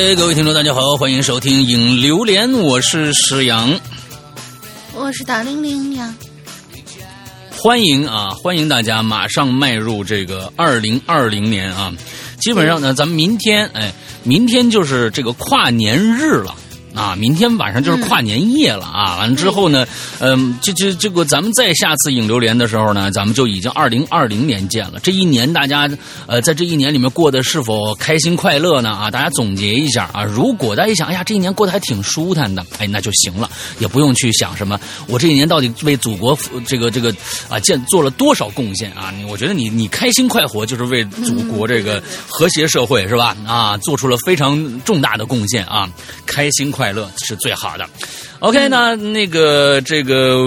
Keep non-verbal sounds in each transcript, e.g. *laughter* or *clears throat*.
哎，各位听众，大家好，欢迎收听《影流连》，我是石阳，我是大玲玲呀。欢迎啊，欢迎大家马上迈入这个二零二零年啊！基本上呢，咱们明天，哎，明天就是这个跨年日了。啊，明天晚上就是跨年夜了啊！完了之后呢，嗯，这这这个咱们再下次影流连的时候呢，咱们就已经二零二零年见了。这一年大家呃，在这一年里面过得是否开心快乐呢？啊，大家总结一下啊。如果大家一想，哎呀，这一年过得还挺舒坦的，哎，那就行了，也不用去想什么我这一年到底为祖国这个这个啊建做了多少贡献啊？我觉得你你开心快活就是为祖国这个和谐社会是吧？啊，做出了非常重大的贡献啊，开心。快乐是最好的。OK，那那个这个，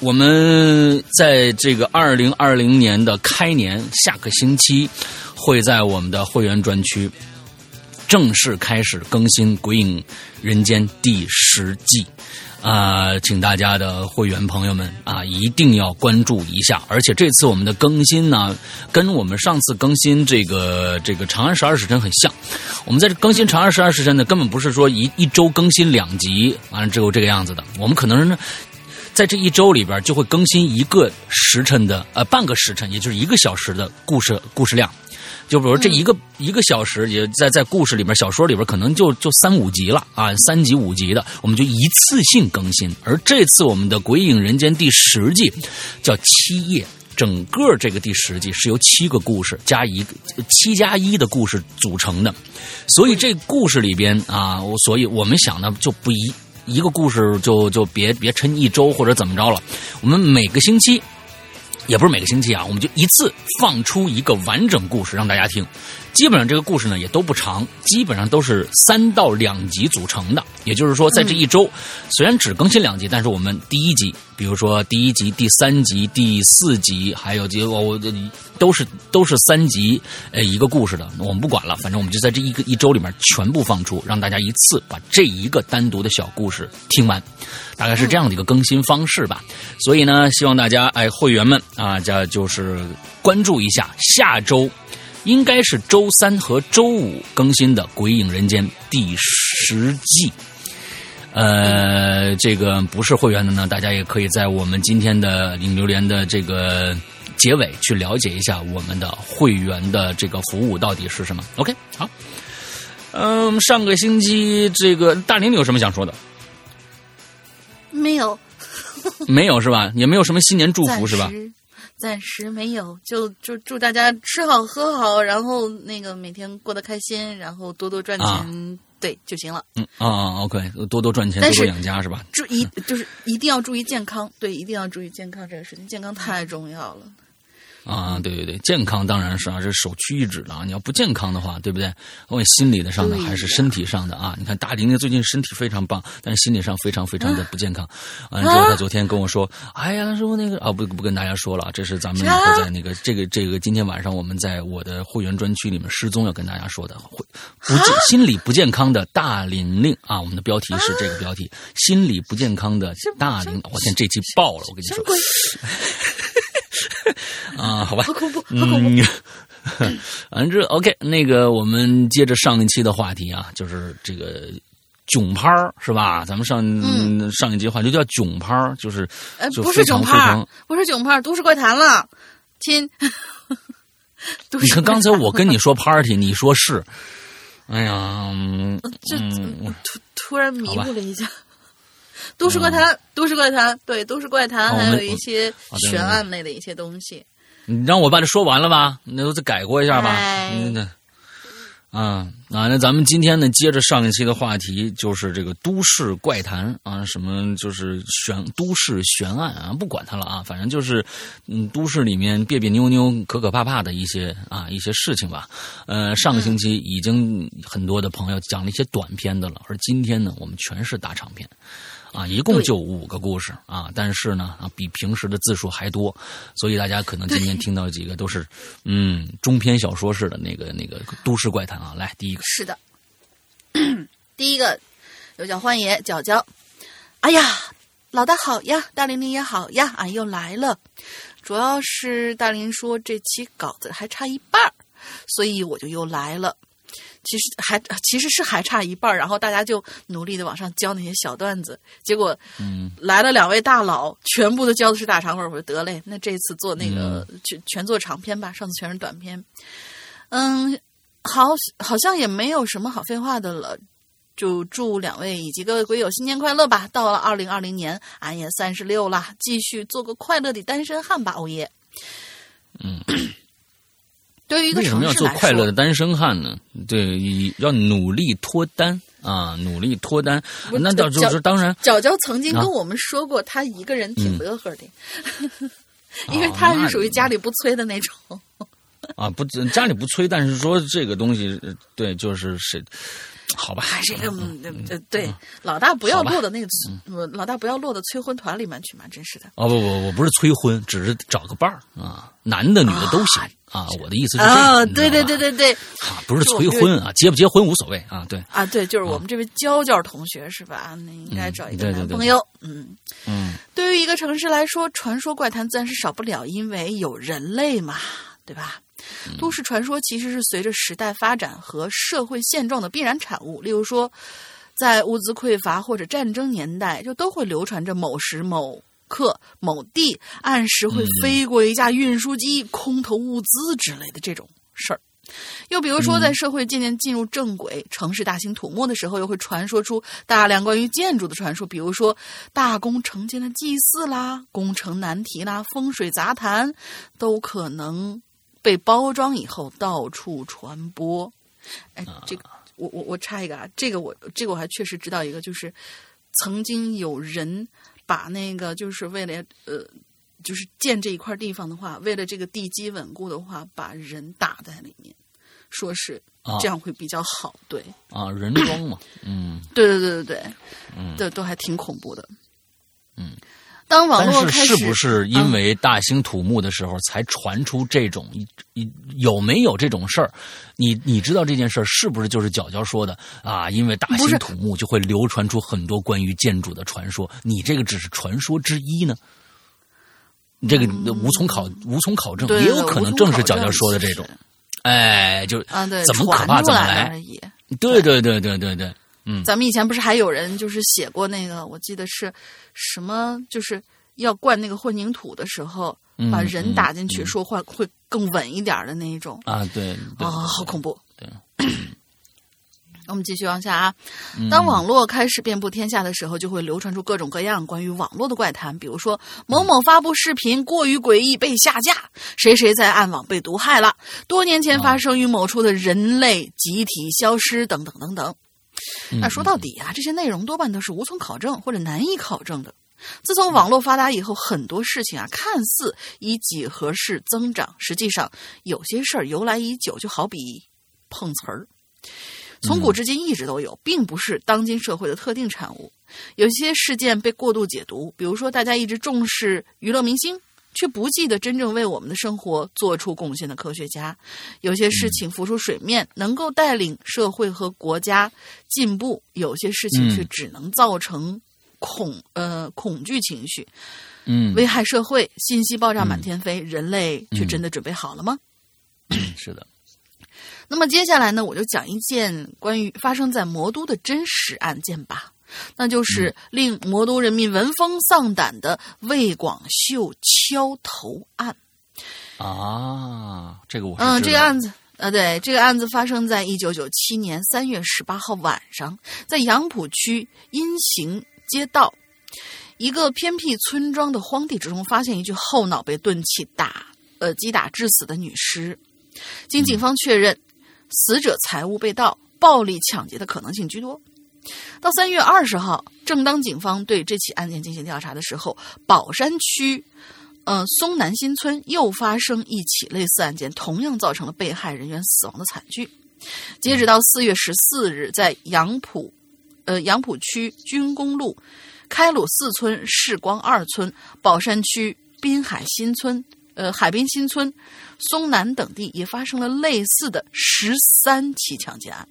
我们在这个二零二零年的开年下个星期，会在我们的会员专区正式开始更新《鬼影人间》第十季。啊，请大家的会员朋友们啊，一定要关注一下。而且这次我们的更新呢，跟我们上次更新这个这个《长安十二时辰》很像。我们在这更新《长安十二时辰》呢，根本不是说一一周更新两集，完了之后这个样子的。我们可能是在这一周里边就会更新一个时辰的呃半个时辰，也就是一个小时的故事故事量。就比如这一个一个小时，也在在故事里边、小说里边，可能就就三五集了啊，三集五集的，我们就一次性更新。而这次我们的《鬼影人间》第十季叫七夜，整个这个第十季是由七个故事加一个七加一的故事组成的，所以这故事里边啊，我所以我们想呢就不一一个故事就就别别撑一周或者怎么着了，我们每个星期。也不是每个星期啊，我们就一次放出一个完整故事让大家听。基本上这个故事呢也都不长，基本上都是三到两集组成的。也就是说，在这一周，虽然只更新两集，但是我们第一集，比如说第一集、第三集、第四集，还有结果我都是都是三集，呃，一个故事的，我们不管了，反正我们就在这一个一周里面全部放出，让大家一次把这一个单独的小故事听完，大概是这样的一个更新方式吧。所以呢，希望大家哎会员们啊，这就是关注一下下周。应该是周三和周五更新的《鬼影人间》第十季。呃，这个不是会员的呢，大家也可以在我们今天的影榴莲的这个结尾去了解一下我们的会员的这个服务到底是什么。OK，好。嗯，上个星期这个大林，你有什么想说的？没有，没有是吧？也没有什么新年祝福是吧？暂时没有，就就祝大家吃好喝好，然后那个每天过得开心，然后多多赚钱，对就行了。嗯啊，OK，多多赚钱，多多养家是吧？注意就是一定要注意健康，对，一定要注意健康这个事情，健康太重要了。啊，对对对，健康当然是啊，这是首屈一指的啊！你要不健康的话，对不对？我心理的上的还是身体上的啊？你看大玲玲最近身体非常棒，但是心理上非常非常的不健康。完了之后，他昨天跟我说：“哎呀，他说那个啊，不不跟大家说了，这是咱们以后在那个这个这个今天晚上我们在我的会员专区里面失踪要跟大家说的，会不健心理不健康的大玲玲啊！我们的标题是这个标题：心理不健康的大玲。我天，这期爆了！我跟你说。” *laughs* 啊，好吧，好恐怖，好恐怖。*laughs* 反正 OK，那个我们接着上一期的话题啊，就是这个囧拍是吧？咱们上上一集话就叫囧拍就是呃，不是囧拍不是囧拍都市怪谈了，亲。*laughs* 你看刚才我跟你说 party，你说是，哎呀，这突突然迷糊了一下。都市怪谈，都市怪谈，对，都市怪谈，还有一些悬案类的一些东西。你让我把这说完了吧？那都再改过一下吧。嗯，啊啊，那咱们今天呢，接着上一期的话题，就是这个都市怪谈啊，什么就是悬都市悬案啊，不管它了啊，反正就是嗯，都市里面别别扭扭、可可怕怕的一些啊一些事情吧。呃，上个星期已经很多的朋友讲了一些短篇的了，而今天呢，我们全是大长篇。啊，一共就五个故事啊，但是呢，啊，比平时的字数还多，所以大家可能今天听到几个都是，嗯，中篇小说式的那个那个都市怪谈啊。来，第一个是的，*clears throat* 第一个有叫欢爷角角，哎呀，老大好呀，大玲玲也好呀，俺又来了。主要是大林说这期稿子还差一半儿，所以我就又来了。其实还其实是还差一半儿，然后大家就努力的往上交那些小段子，结果嗯来了两位大佬，全部都教的是大长本儿，我说得嘞，那这次做那个全、全做长篇吧，上次全是短篇。嗯，好，好像也没有什么好废话的了。就祝两位以及各位鬼友新年快乐吧！到了二零二零年，俺也三十六了，继续做个快乐的单身汉吧，欧耶！嗯，对于一个为什么要做快乐的单身汉呢？对，要努力脱单啊，努力脱单。那到就叫是当然，角角曾经啊跟我们说过，他一个人挺嗯乐呵的，*laughs* 因为他是属于家里不催的那种。*laughs* 啊，不家里不催，但是说这个东西，呃对，就是谁，好吧，还是这个，嗯对老大不要落到那个，呃老大不要落到催婚团里面去嘛，真是的。哦不不，我不是催婚，只是找个伴儿啊，男的女的都行啊。我的意思是这啊，对对对对对，啊，不是催婚啊，结不结婚无所谓啊，对，啊，对，就是我们这位娇娇同学是吧？那应该找一个男朋友。嗯，嗯对于一个城市来说，传说怪谈自然是少不了，因为有人类嘛，对吧？嗯都市传说其实是随着时代发展和社会现状的必然产物。例如说，在物资匮乏或者战争年代，就都会流传着某时某刻某地按时会飞过一架运输机，空投物资之类的这种事儿。又比如说，在社会渐渐进入正轨、城市大兴土木的时候，又会传说出大量关于建筑的传说，比如说大工程间的祭祀啦、工程难题啦、风水杂谈，都可能被包装以后到处传播。哎，这个我我我插一个啊，这个我这个我还确实知道一个，就是曾经有人把那个就是为了呃。就是建这一块地方的话，为了这个地基稳固的话，把人打在里面，说是啊这样会比较好。对，啊，人装嘛，嗯对对对对对，嗯，这都还挺恐怖的。嗯，当网但是是不是因为大兴土木的时候才传出这种一一有没有这种事儿？你你知道这件事儿是不是就是角角说的啊？因为大兴土木就会流传出很多关于建筑的传说，你这个只是传说之一呢？你这个无从考无从考证，也有可能正是角角说的这种。哎，就啊，对，怎么可怕怎么来。对对对对对对，嗯咱们以前不是还有人就是写过那个，我记得是什么，就是要灌那个混凝土的时候，嗯把人打进去，嗯说话会更稳一点的那一种。啊，对对啊、好恐怖！对，*clears throat* 我们继续往下啊。嗯当网络开始遍布天下的时候，就会流传出各种各样关于网络的怪谈，比如说某某发布视频过于诡异被下架，谁谁在暗网被毒害了，多年前发生于某处的人类集体消失等等等等。嗯那说到底啊，这些内容多半都是无从考证或者难以考证的。自从网络发达以后，很多事情啊，看似以几何式增长，实际上有些事儿由来已久，就好比碰瓷儿。从古至今一直都有，并不是当今社会的特定产物。有些事件被过度解读，比如说大家一直重视娱乐明星，却不记得真正为我们的生活做出贡献的科学家；有些事情浮出水面，能够带领社会和国家进步；有些事情嗯。却只能造成恐呃恐惧情绪，嗯，危害社会，信息爆炸满天飞，人类却真的准备好了吗？*coughs* 是的，那么接下来呢，我就讲一件关于发生在魔都的真实案件吧，那就是令魔都人民闻风丧胆的魏广秀敲头案。啊，这个我嗯，这个案子，呃，对，这个案子发生在一九九七年三月十八号晚上，在杨浦区阴行街道一个偏僻村庄的荒地之中，发现一具后脑被钝器打呃击打致死的女尸。经警方确认，死者财物被盗，暴力抢劫的可能性居多。到三月二十号，正当警方对这起案件进行调查的时候，宝山区，呃松南新村又发生一起类似案件，同样造成了被害人员死亡的惨剧。截止到四月十四日，在杨浦，呃杨浦区军工路开鲁四村、世光二村、宝山区滨海新村、呃海滨新村、松南等地也发生了类似的十三起抢劫案。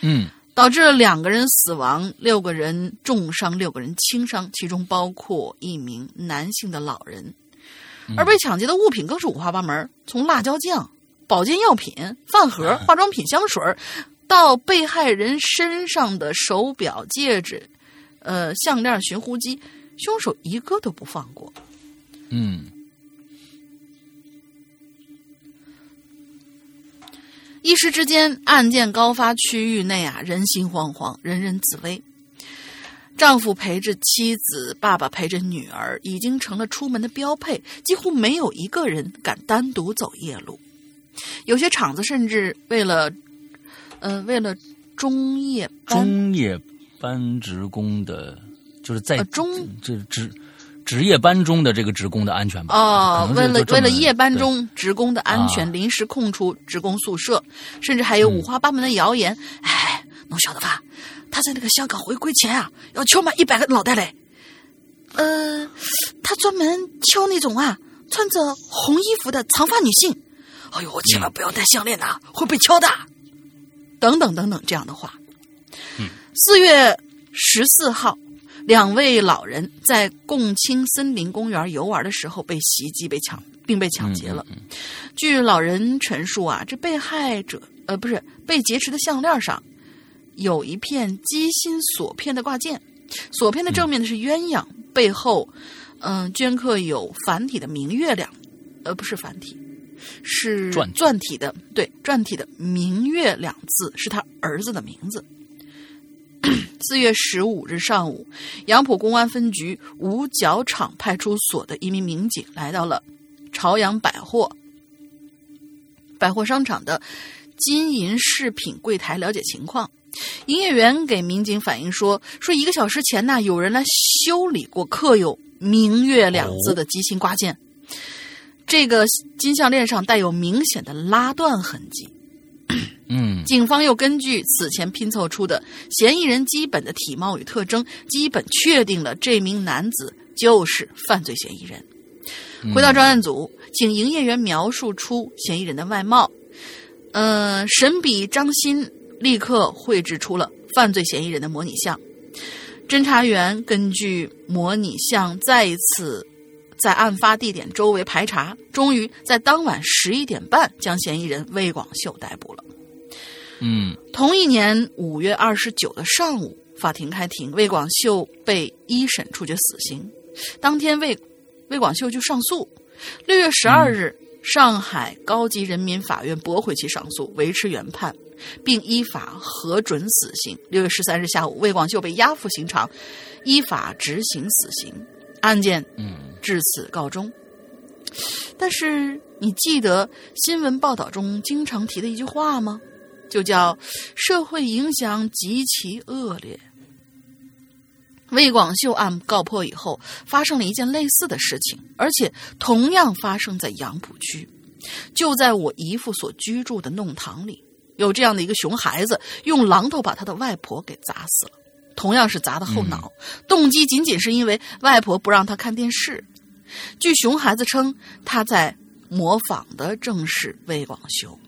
嗯导致了两个人死亡，六个人重伤，六个人轻伤，其中包括一名男性的老人。而被抢劫的物品更是五花八门，从辣椒酱、保健药品、饭盒、化妆品、香水到被害人身上的手表、戒指、呃项链、寻呼机，凶手一个都不放过。嗯一时之间，案件高发区域内啊，人心惶惶，人人自危。丈夫陪着妻子，爸爸陪着女儿，已经成了出门的标配，几乎没有一个人敢单独走夜路。有些厂子甚至为了，呃，为了中夜班中夜班职工的，就是在呃中这职值夜班中的这个职工的安全吧？哦，为了为了夜班中职工的安全，啊临时空出职工宿舍，甚至还有五花八门的谣言。哎，侬晓得吧？他在那个香港回归前啊，要敲满一百个脑袋嘞。呃，他专门敲那种啊穿着红衣服的长发女性。哎呦，千万不要戴项链呐、会被敲的。等等等等这样的话。四月十四号，两位老人在共青森林公园游玩的时候被袭击、被抢，并被抢劫了。据老人陈述啊，这被害者呃不是被劫持的项链上有一片鸡心锁片的挂件，锁片的正面呢是鸳鸯，背后嗯、镌刻有繁体的“明月”亮，呃不是繁体，是篆体篆体的，对篆体的“明月”两字是他儿子的名字。*clears throat* 四月十五日上午，杨浦公安分局五角场派出所的一名民警来到了朝阳百货百货商场的金银饰品柜台了解情况。营业员给民警反映说，说一个小时前呢，有人来修理过刻有“明月”两字的机芯挂件，这个金项链上带有明显的拉断痕迹。嗯警方又根据此前拼凑出的嫌疑人基本的体貌与特征，基本确定了这名男子就是犯罪嫌疑人。回到专案组，请营业员描述出嫌疑人的外貌。呃，神笔张鑫立刻绘制出了犯罪嫌疑人的模拟像。侦查员根据模拟像再一次在案发地点周围排查，终于在当晚十一点半将嫌疑人魏广秀逮捕了。嗯同一年五月二十九的上午，法庭开庭，魏广秀被一审处决死刑。当天魏魏广秀就上诉。六月十二日，上海高级人民法院驳回其上诉，维持原判，并依法核准死刑。六月十三日下午，魏广秀被押赴刑场，依法执行死刑。案件嗯至此告终。但是，你记得新闻报道中经常提的一句话吗？就叫“社会影响极其恶劣”。魏广秀案告破以后，发生了一件类似的事情，而且同样发生在杨浦区，就在我姨父所居住的弄堂里，有这样的一个熊孩子，用榔头把他的外婆给砸死了，同样是砸的后脑，动机仅仅是因为外婆不让他看电视。据熊孩子称，他在模仿的正是魏广修。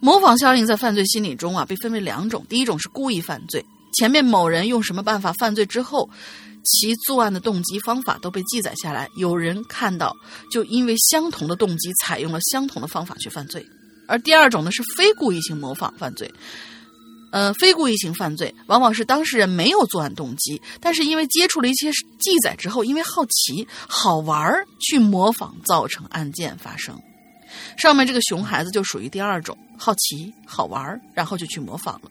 模仿效应在犯罪心理中啊，被分为两种。第一种是故意犯罪，前面某人用什么办法犯罪之后，其作案的动机方法都被记载下来，有人看到，就因为相同的动机，采用了相同的方法去犯罪。而第二种呢是非故意性模仿犯罪。呃，非故意性犯罪往往是当事人没有作案动机，但是因为接触了一些记载之后，因为好奇、好玩儿去模仿，造成案件发生。上面这个熊孩子就属于第二种，好奇、好玩儿，然后就去模仿了。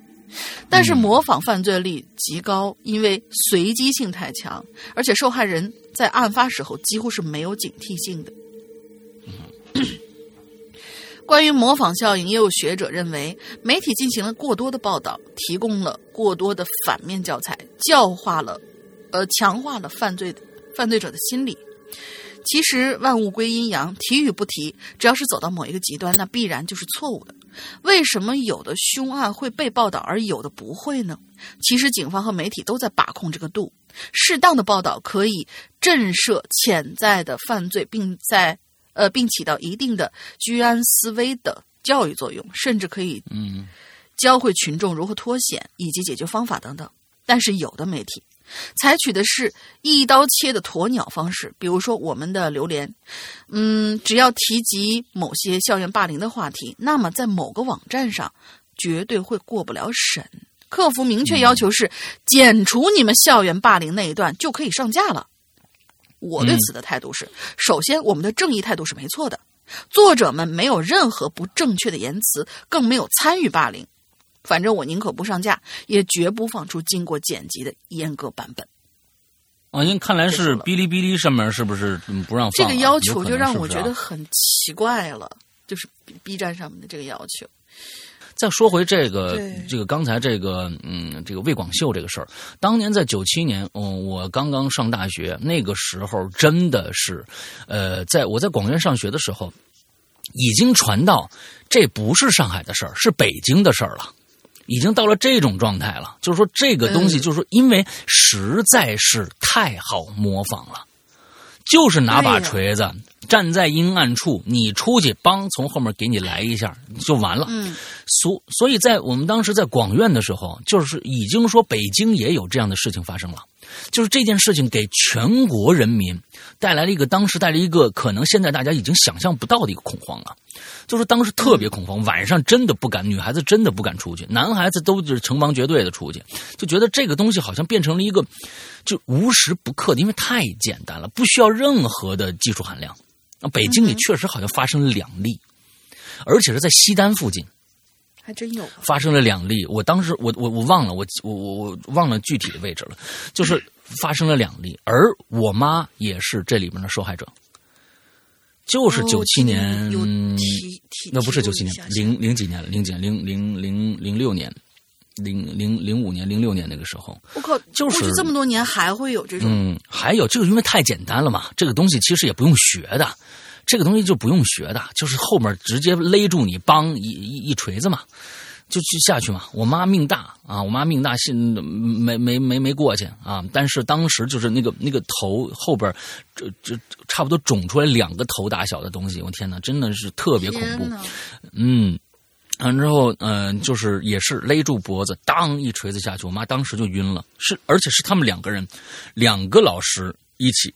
但是模仿犯罪率极高，因为随机性太强，而且受害人在案发时候几乎是没有警惕性的。关于模仿效应，也有学者认为，媒体进行了过多的报道，提供了过多的反面教材，教化了，呃，强化了犯罪犯罪者的心理。其实万物归阴阳，提与不提，只要是走到某一个极端，那必然就是错误的。为什么有的凶案会被报道，而有的不会呢？其实警方和媒体都在把控这个度，适当的报道可以震慑潜在的犯罪，并在呃并起到一定的居安思危的教育作用，甚至可以嗯教会群众如何脱险以及解决方法等等。但是有的媒体采取的是一刀切的鸵鸟方式，比如说我们的榴莲，嗯，只要提及某些校园霸凌的话题，那么在某个网站上绝对会过不了审。客服明确要求是剪除你们校园霸凌那一段就可以上架了。我对此的态度是：首先，我们的正义态度是没错的，作者们没有任何不正确的言辞，更没有参与霸凌。反正我宁可不上架，也绝不放出经过剪辑的阉割版本。啊，您看来是哔哩哔哩上面是不是不让放？这个要求就让我觉得很奇怪了，就是 B 站上面的这个要求。再说回这个这个刚才这个嗯这个魏广秀这个事儿，当年在九七年，嗯，我刚刚上大学，那个时候真的是，呃，在我在广院上学的时候，已经传到这不是上海的事儿，是北京的事儿了。已经到了这种状态了，就是说这个东西，嗯。就是说，因为实在是太好模仿了，就是拿把锤子站在阴暗处，你出去帮从后面给你来一下就完了。嗯，所所以在我们当时在广院的时候，就是已经说北京也有这样的事情发生了，就是这件事情给全国人民带来了一个当时带来一个可能现在大家已经想象不到的一个恐慌了，就是当时特别恐慌，晚上真的不敢，女孩子真的不敢出去，男孩子都是成帮结队的出去，就觉得这个东西好像变成了一个就无时不刻的，因为太简单了，不需要任何的技术含量。啊，北京也确实好像发生了两例，而且是在西单附近。还真有。发生了两例，我当时我我我忘了我我我我忘了具体的位置了，就是发生了两例，而我妈也是这里面的受害者，就是哦九七年，那不是九七年零零几年了，零几年零零零零六年，零零零五年零六年那个时候，我靠，就是过去这么多年还会有这种，嗯，还有这个，因为太简单了嘛，这个东西其实也不用学的，这个东西就不用学的，就是后面直接勒住你，梆一一一锤子嘛，就去下去嘛。我妈命大啊，我妈命大，信没没没没过去啊，但是当时就是那个那个头后边，这这差不多肿出来两个头大小的东西，我天哪，真的是特别恐怖嗯，完之后，嗯、就是也是勒住脖子，当一锤子下去，我妈当时就晕了。是，而且是他们两个人，两个老师一起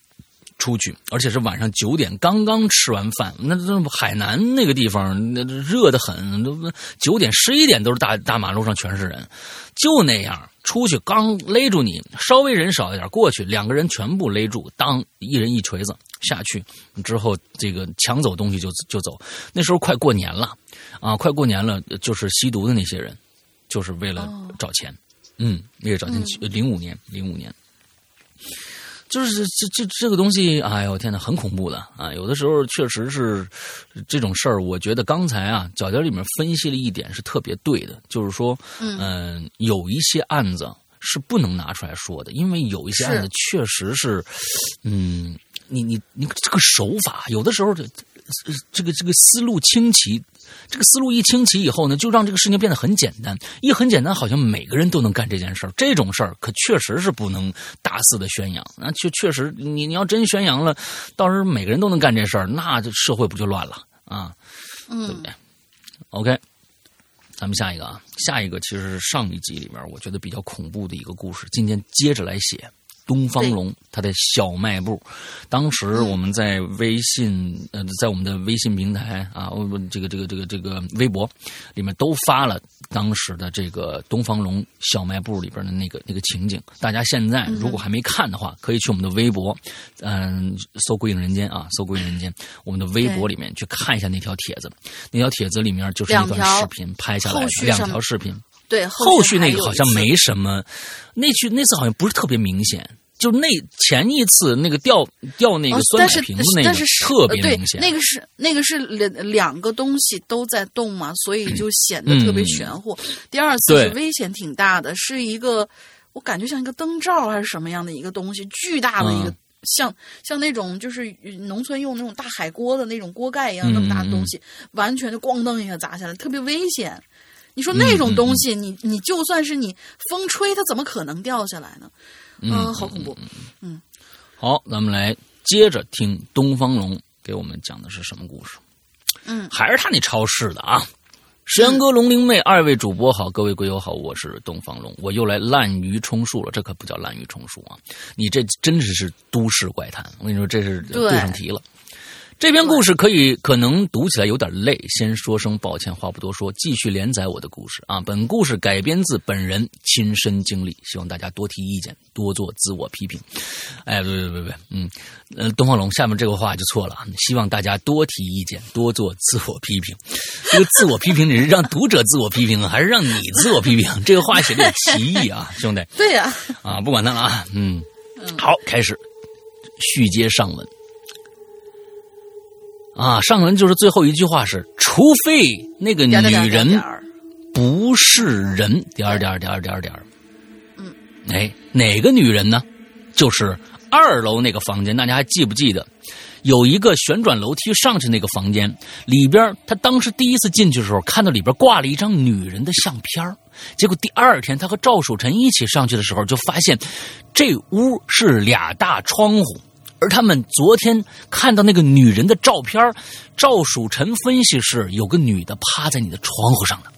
出去，而且是晚上九点刚刚吃完饭。那那海南那个地方，那热的很，都九点十一点都是大大马路上全是人，就那样。出去刚勒住你，稍微人少一点，过去两个人全部勒住，当一人一锤子下去之后，这个抢走东西就就走。那时候快过年了，啊，快过年了，就是吸毒的那些人，就是为了哦找钱，嗯，为了找钱。零五年，零五年，就是这这这个东西，哎呦天呐，很恐怖的啊！有的时候确实是这种事儿，我觉得刚才啊，角角里面分析了一点是特别对的，就是说，嗯、有一些案子是不能拿出来说的，因为有一些案子确实是，嗯，你你你这个手法，有的时候这呃这个这个思路清奇，这个思路一清奇以后呢，就让这个事情变得很简单。一很简单，好像每个人都能干这件事儿。这种事儿可确实是不能大肆的宣扬。那确确实，你你要真宣扬了，到时候每个人都能干这事儿，那这社会不就乱了啊？对不对？OK，咱们下一个啊，下一个其实是上一集里面我觉得比较恐怖的一个故事，今天接着来写。东方龙他的小卖部，当时我们在微信呃，在我们的微信平台啊，这个这个这个这个微博里面都发了当时的这个东方龙小卖部里边的那个那个情景。大家现在如果还没看的话，可以去我们的微博，嗯，搜“鬼影人间”啊，搜“鬼影人间”，我们的微博里面去看一下那条帖子。那条帖子里面就是一段视频拍下来的两条视频。对，后续那个好像没什么，那去那次好像不是特别明显，就那前一次那个掉掉那个哦酸奶但是瓶子那个但是特别明显。那个是那个是两两个东西都在动嘛，所以就显得特别玄乎。第二次是危险挺大的，是一个我感觉像一个灯罩还是什么样的一个东西，巨大的一个。嗯像像那种就是农村用那种大海锅的那种锅盖一样那么大的东西，完全就咣当一下砸下来，特别危险。你说那种东西，你你就算是你风吹，它怎么可能掉下来呢？嗯、好恐怖。嗯好，咱们来接着听东方龙给我们讲的是什么故事。嗯，还是他那超市的啊。石阳哥、龙灵妹，二位主播好，各位鬼友好，我是东方龙，我又来滥竽充数了，这可不叫滥竽充数啊，你这真的是都市怪谈，我跟你说这是对对上题了。这篇故事可以可能读起来有点累，先说声抱歉，话不多说，继续连载我的故事啊。本故事改编自本人亲身经历，希望大家多提意见，多做自我批评。哎，别别别别，嗯，呃，东方龙下面这个话就错了，希望大家多提意见，多做自我批评。*laughs* 这个自我批评你是让读者自我批评，还是让你自我批评？这个话写的有歧义啊，*laughs* 兄弟。对呀、啊，不管他了啊，嗯，好，开始续接上文。啊，上文就是最后一句话是，除非那个女人不是人，点儿点儿点儿点儿点儿。嗯，哎，哪个女人呢？就是二楼那个房间，大家还记不记得？有一个旋转楼梯上去那个房间里边，他当时第一次进去的时候，看到里边挂了一张女人的相片儿结果第二天，他和赵守臣一起上去的时候，就发现这屋是俩大窗户。而他们昨天看到那个女人的照片儿，赵曙晨分析是有个女的趴在你的窗户上的。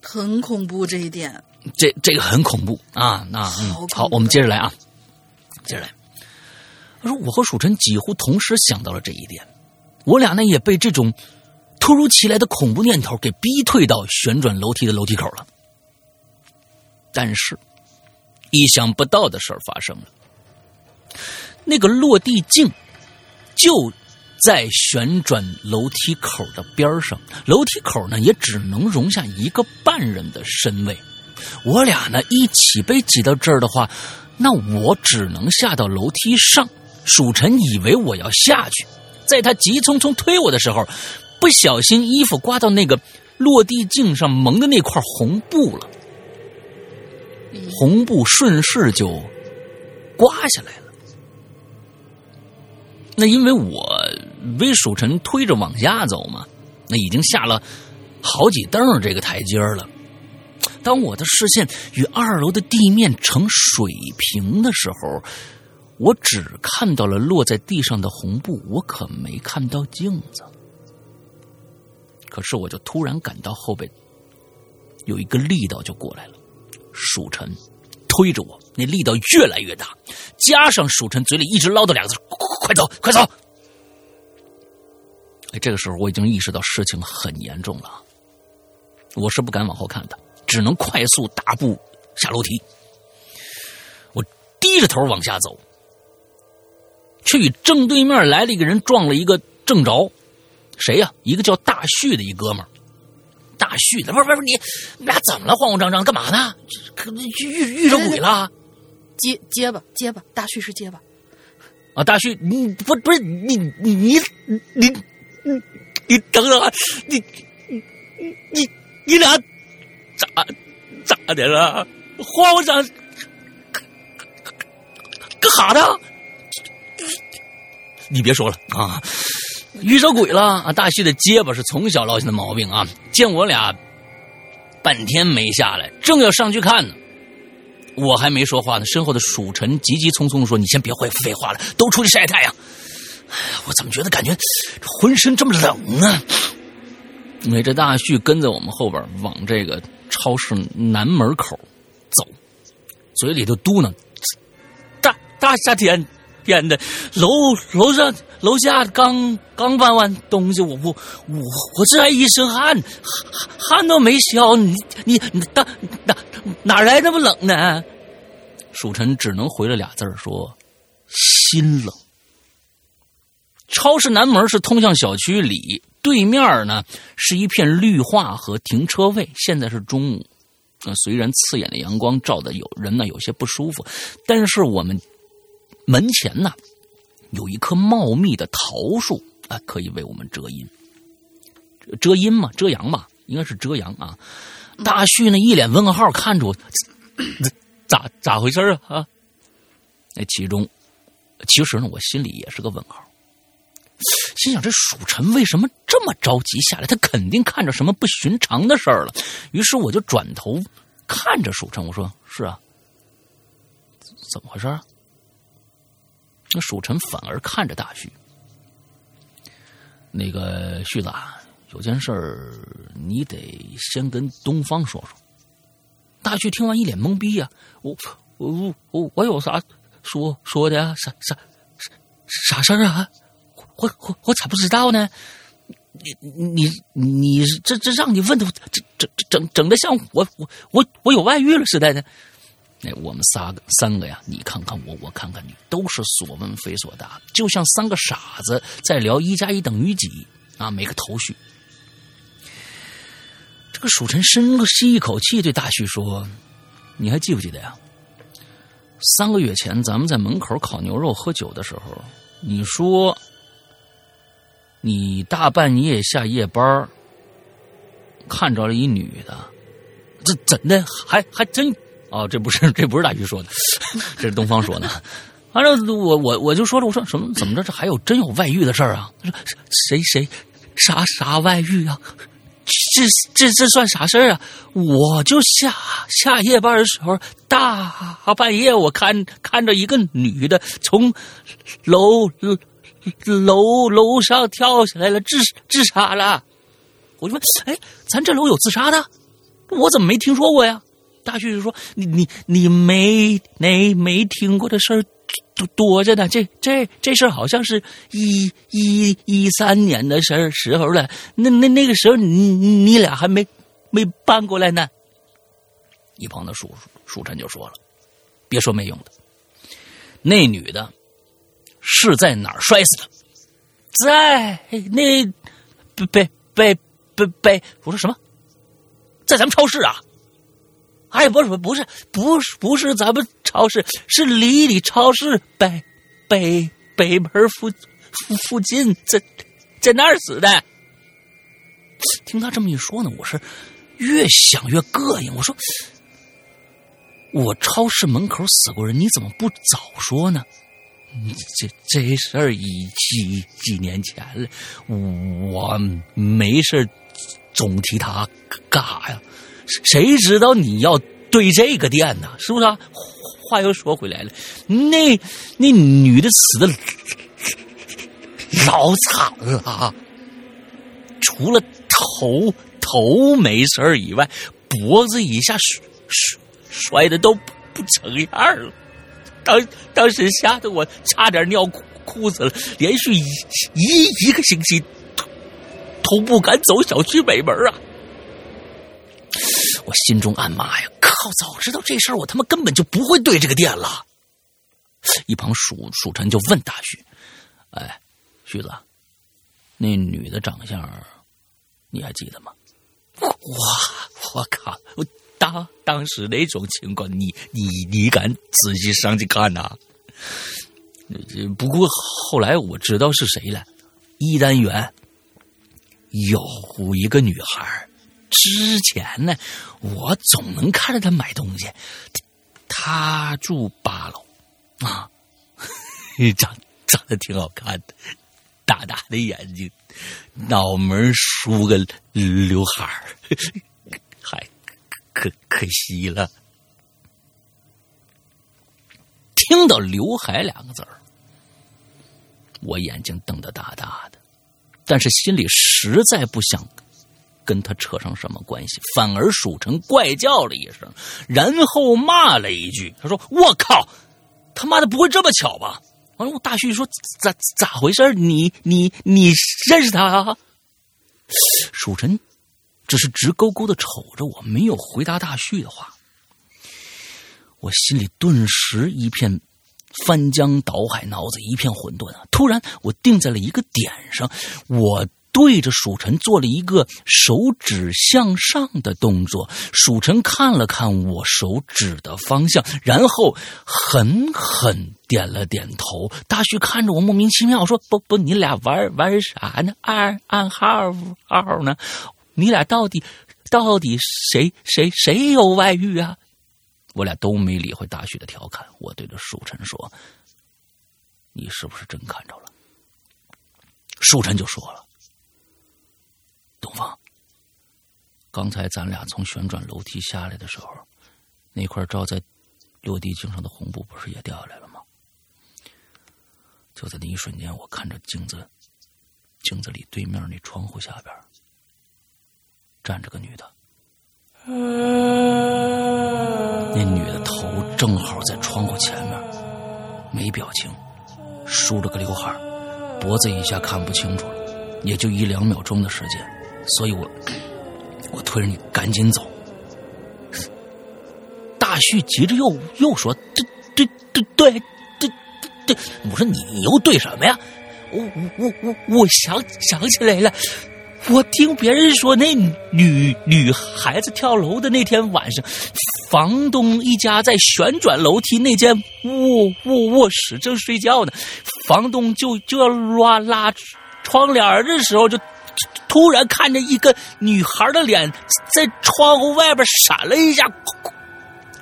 很恐怖这一点。这这个很恐怖啊！那嗯好我们接着来啊，接着来。他说：“我和蜀臣几乎同时想到了这一点，我俩呢也被这种突如其来的恐怖念头给逼退到旋转楼梯的楼梯口了。但是，意想不到的事儿发生了，那个落地镜就在旋转楼梯口的边上，楼梯口呢也只能容下一个半人的身位。我俩呢一起被挤到这儿的话，那我只能下到楼梯上。蜀臣以为我要下去，在他急匆匆推我的时候，不小心衣服刮到那个落地镜上蒙的那块红布了，红布顺势就刮下来了。那因为我被蜀臣推着往下走嘛，那已经下了好几蹬这个台阶了。当我的视线与二楼的地面成水平的时候，我只看到了落在地上的红布，我可没看到镜子。可是我就突然感到后背有一个力道就过来了，蜀臣推着我，那力道越来越大，加上蜀臣嘴里一直唠叨两个字：“快走，快走！”哎，这个时候我已经意识到事情很严重了，我是不敢往后看的，只能快速大步下楼梯。我低着头往下走，却与正对面来了一个人撞了一个正着。谁呀、一个叫大旭的一哥们儿。大旭，不是不是你，你俩怎么了？慌慌张张干嘛呢？可遇遇着鬼了？结结巴结巴，大旭是结巴。啊，大旭，你不不是你你你你你你等等啊，你你你你俩咋咋的了？慌慌张干啥呢？你别说了啊，遇着鬼了啊！大旭的结巴是从小落下的毛病啊，见我俩半天没下来，正要上去看呢。我还没说话呢，身后的蜀臣急急匆匆说：“你先别会废话了，都出去晒太阳。”，我怎么觉得感觉浑身这么冷呢？因为这大旭跟在我们后边往这个超市南门口走，嘴里头嘟囔：“大大夏天天的，楼楼上楼下刚刚搬完东西，我我我我这还一身汗，汗都没消，你你你哪哪哪来那么冷呢？”蜀臣只能回了俩字儿说：“心冷。”超市南门是通向小区里，对面呢是一片绿化和停车位。现在是中午，虽然刺眼的阳光照的有人呢有些不舒服，但是我们门前呢有一棵茂密的桃树啊、可以为我们遮阴。遮阴嘛，遮阳吧，应该是遮阳啊。大旭呢一脸问号看着我，咋咋回事啊？啊？那其中，其实呢，我心里也是个问号。心想这蜀臣为什么这么着急下来？他肯定看着什么不寻常的事儿了。于是我就转头看着蜀臣，我说：“是啊，怎么回事啊？”那蜀臣反而看着大旭，那个旭子啊，有件事儿你得先跟东方说说。大旭听完一脸懵逼呀、我我我我有啥说说的呀？啥啥啥啥事儿啊？我我我咋不知道呢？你你你这这让你问的，这这整整的像我我我我有外遇了似的呢。那我们仨个三个呀，你看看我，我看看你，都是所问非所答，就像三个傻子在聊一加一等于几啊，没个头绪。这个蜀臣深吸一口气，对大旭说：“你还记不记得呀？三个月前咱们在门口烤牛肉喝酒的时候，你说。”你大半夜下夜班看着了一女的，这怎的还还真哦，这不是这不是大鱼说的，*laughs* 这是东方说的。反正我我我就说了，我说什么怎么着这还有真有外遇的事儿啊？谁谁啥啥外遇啊？这这这算啥事儿啊？我就下下夜班的时候，大半夜我看看着一个女的从楼。楼楼上跳下来了，自自杀了。我就问，哎，咱这楼有自杀的？我怎么没听说过呀？大旭就说：“你你你没没没听过的事儿多多着呢。这这这事儿好像是一一一三年的事儿时候了。那那那个时候你你俩还没没搬过来呢。”一旁的叔叔臣就说了：“别说没用的，那女的。”是在哪儿摔死的？在那被被被被我说什么？在咱们超市啊？哎，不是不是不是不是咱们超市，是离里超市北北北门附附附近，在在那儿死的。听他这么一说呢，我是越想越膈应。我说，我超市门口死过人，你怎么不早说呢？这这事儿已几几年前了，我没事总提他干啥呀？谁知道你要对这个店呢？是不是？话又说回来了，那那女的死的老惨了，除了头头没事以外，脖子以下摔摔摔的都不成样了。当当时吓得我差点尿裤裤子了，连续一一一个星期都不敢走小区北门啊！我心中暗骂呀：“靠！早知道这事儿，我他妈根本就不会对这个店了。”一旁蜀蜀臣就问大旭：“哎，旭子，那女的长相你还记得吗？”我我靠！我。当当时那种情况，你你你敢仔细上去看呐？不过后来我知道是谁了，一单元有一个女孩，之前呢，我总能看着他买东西，他住八楼。啊，*laughs* 长长得挺好看的，大大的眼睛，脑门梳个刘海儿。*laughs* 还可可惜了，听到“刘海”两个字儿，我眼睛瞪得大大的，但是心里实在不想跟他扯上什么关系，反而蜀臣怪叫了一声，然后骂了一句：“他说我靠，他妈的不会这么巧吧？”完了，我大旭说：“咋咋回事？你你你认识他？”啊？”蜀臣。只是直勾勾的瞅着我，没有回答大旭的话。我心里顿时一片翻江倒海，脑子一片混沌啊！突然，我定在了一个点上，我对着蜀臣做了一个手指向上的动作。蜀臣看了看我手指的方向，然后狠狠点了点头。大旭看着我，莫名其妙说：“不不，你俩玩玩啥呢？暗暗号号呢？”你俩到底到底谁谁谁有外遇啊？我俩都没理会大旭的调侃。我对着蜀臣说：“你是不是真看着了？”蜀臣就说了：“东方，刚才咱俩从旋转楼梯下来的时候，那块罩在落地镜上的红布不是也掉下来了吗？就在那一瞬间，我看着镜子，镜子里对面那窗户下边。”站着个女的，那女的头正好在窗户前面，没表情，梳着个刘海脖子以下看不清楚了，也就一两秒钟的时间，所以我我推着你赶紧走。大旭急着又又说：“对对对对对对！”我说：“你你又对什么呀？”我我我我我想想起来了，我听别人说那女女孩子跳楼的那天晚上，房东一家在旋转楼梯那间卧卧卧室正睡觉呢，房东就就要拉拉窗帘的时候，就突然看见一个女孩的脸在窗户外边闪了一下。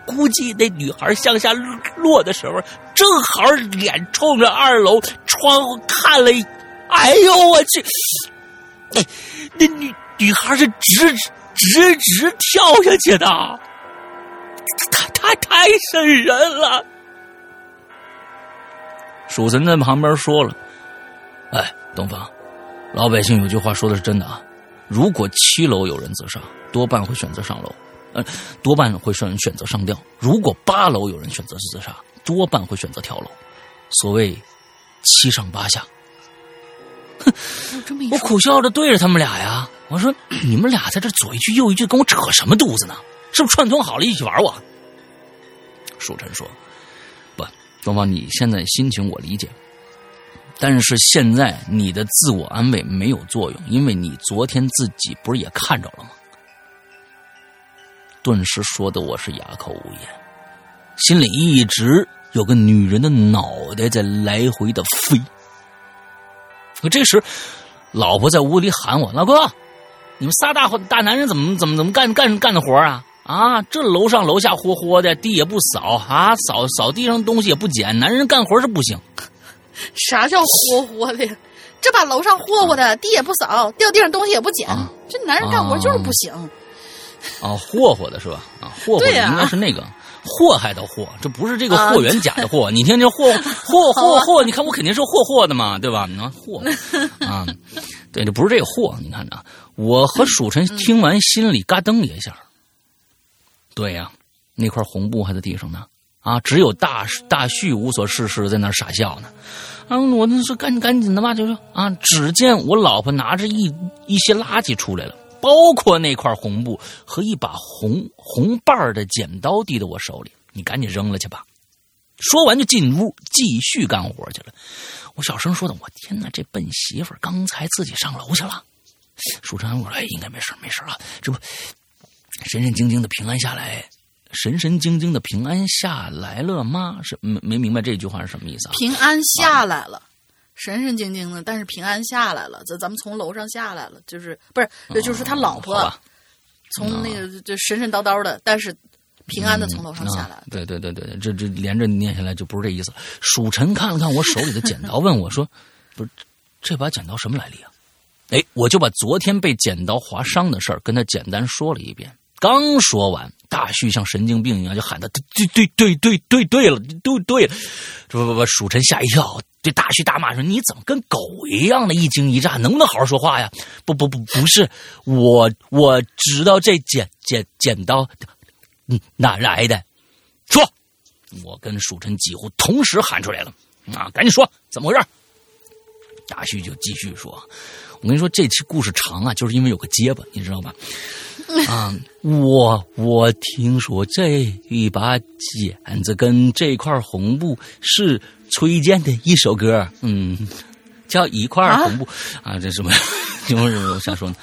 估计那女孩向下落的时候，正好脸冲着二楼窗户看了。哎呦我去！那女女孩是直直直跳下去的，太太太瘆人了。蜀神在旁边说了：“哎，东方，老百姓有句话说的是真的啊，如果七楼有人自杀，多半会选择上楼。”呃，多半会选选择上吊。如果八楼有人选择自杀，多半会选择跳楼。所谓七上八下。哼，我苦笑着对着他们俩呀，我说：“ *clears throat* 你们俩在这左一句右一句，跟我扯什么犊子呢？是不是串通好了一起玩我？”舒晨说：“不，东方，你现在心情我理解，但是现在你的自我安慰没有作用，因为你昨天自己不是也看着了吗？”顿时说的我是哑口无言，心里一直有个女人的脑袋在来回的飞。可这时，老婆在屋里喊我：“老哥，你们仨大大男人怎么怎么怎么干干干的活啊？啊，这楼上楼下霍霍的，地也不扫啊，扫扫地上东西也不捡，男人干活是不行。啥叫霍霍的？这把楼上霍霍的，地也不扫，掉地上东西也不捡，这男人干活就是不行。”啊，霍霍的是吧？啊，霍霍的应该是那个祸害的祸，这不是这个霍元甲的霍。*laughs* 你听这霍霍霍霍，你看我肯定是霍霍的嘛，对吧？你看霍 *laughs* 啊，对，这不是这个霍。你看着，我和蜀臣听完，心里嘎噔一下。对呀，那块红布还在地上呢。啊，只有大大旭无所事事，在那傻笑呢。啊，我那是赶赶紧的吧，就是啊。只见我老婆拿着一一些垃圾出来了。包括那块红布和一把红红瓣的剪刀递到我手里，你赶紧扔了去吧。说完就进屋继续干活去了。我小声说的：“我天哪，这笨媳妇刚才自己上楼去了。”舒晨我说：“哎，应该没事没事啊，这不神神经经的平安下来，神神经经的平安下来了吗？是没没明白这句话是什么意思啊？平安下来了。”神神经经的，但是平安下来了。咱咱们从楼上下来了，就是不是？就是他老婆从那个就神神叨叨的，但是平安的从楼上下来。对对对对，这这连着念下来就不是这意思。蜀臣看了看我手里的剪刀，问我说：“不是这把剪刀什么来历啊？”哎，我就把昨天被剪刀划伤的事儿跟他简单说了一遍。刚说完，大旭像神经病一样就喊他：“对对对对对对了，对对了！”不不不，蜀臣吓一跳。对大旭大骂说：“你怎么跟狗一样的一惊一乍？能不能好好说话呀？”“不不不，不是我，我知道这剪剪剪刀，哪来的？说！”我跟蜀臣几乎同时喊出来了：“啊，赶紧说，怎么回事？”大旭就继续说：“我跟你说，这期故事长啊，就是因为有个结巴，你知道吧？啊，我我听说这一把剪子跟这块红布是。”崔健的一首歌，嗯，叫一块红布啊，这什么？什么什么？我想说呢？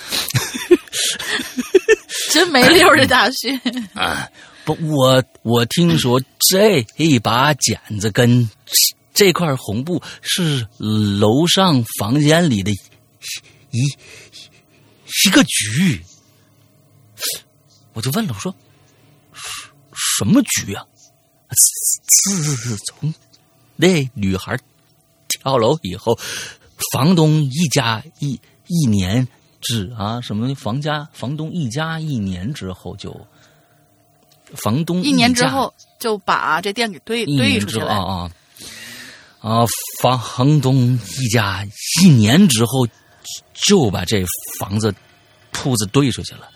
*laughs* 真没溜的大旭 *laughs* 啊！不，我我听说这一把剪子跟这块红布是楼上房间里的一一个局，我就问了，我说什么局啊？自从。那女孩跳楼以后，房东一家一一年之啊什么房家房东一家一年之后就房东一年之后就把这店给兑兑出去了啊啊啊！房东一家一年之后就把这房子铺子兑出去了，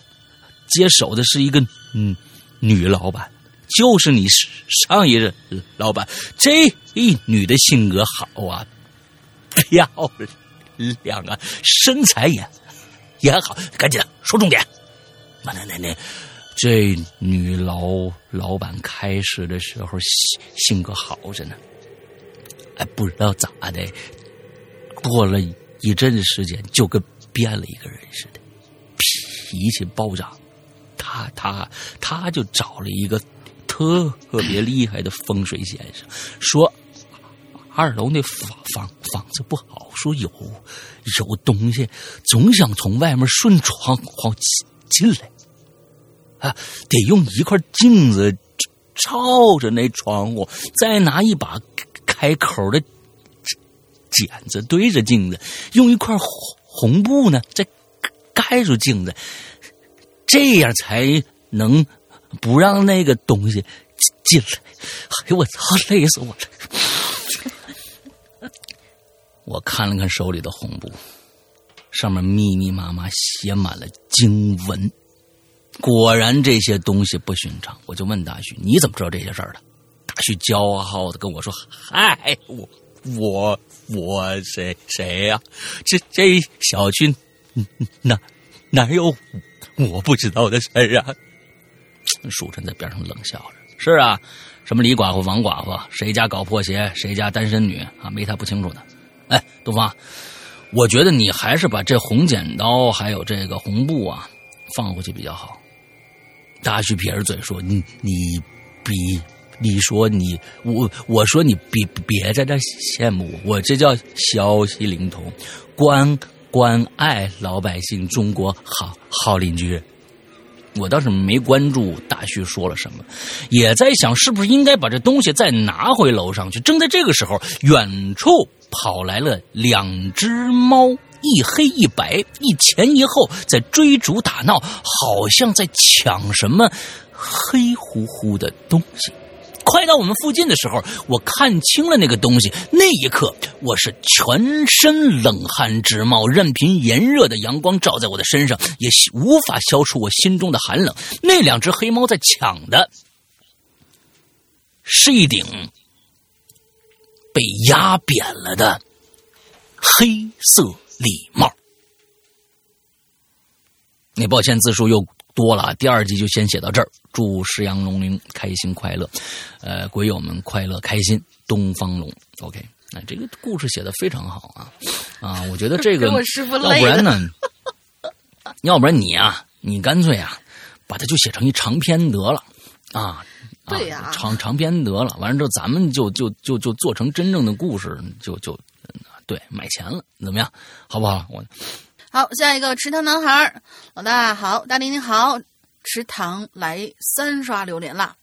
接手的是一个嗯女老板。就是你上一任老板，这一女的性格好啊，漂亮啊，身材也也好。赶紧的，说重点。那那那那，这女老老板开始的时候性性格好着呢，哎，不知道咋的，过了一阵子时间，就跟变了一个人似的，脾气暴涨。他他他就找了一个特别厉害的风水先生，说二楼那房房房子不好，说有有东西总想从外面顺窗户进进来，啊，得用一块镜子照着那窗户，再拿一把开口的剪子对着镜子，用一块红布呢再盖住镜子。这样才能不让那个东西进来。哎呦我操，累死我了！我看了看手里的红布，上面密密麻麻写满了经文。果然这些东西不寻常。我就问大旭：“你怎么知道这些事儿的？”大旭骄傲的跟我说：“嗨，我我我谁谁呀？这这小区哪哪有？” *laughs* 我不知道的事儿啊！书晨在边上冷笑着：“是啊，什么李寡妇、王寡妇，谁家搞破鞋，谁家单身女啊？没他不清楚的。”哎，东方，我觉得你还是把这红剪刀还有这个红布啊放回去比较好。大旭撇着嘴说：“你你比你说你我我说你别别在这羡慕我，我这叫消息灵通，关。”关爱老百姓，中国好好邻居。我倒是没关注大旭说了什么，也在想是不是应该把这东西再拿回楼上去。正在这个时候，远处跑来了两只猫，一黑一白，一前一后，在追逐打闹，好像在抢什么黑乎乎的东西。快到我们附近的时候，我看清了那个东西。那一刻，我是全身冷汗直冒，任凭炎热的阳光照在我的身上，也无法消除我心中的寒冷。那两只黑猫在抢的，是一顶被压扁了的黑色礼帽。那抱歉，字数又。多了，第二集就先写到这儿。祝石羊龙鳞开心快乐，呃，鬼友们快乐开心。东方龙，OK，那这个故事写的非常好啊啊！我觉得这个，*laughs* 要不然呢？*laughs* 要不然你啊，你干脆啊，把它就写成一长篇得了啊！对呀，长长篇得了。完了之后，咱们就就就就做成真正的故事，就就对，买钱了，怎么样？好不好？我。好，下一个池塘男孩儿，老大好，大林你好，池塘来三刷榴莲啦。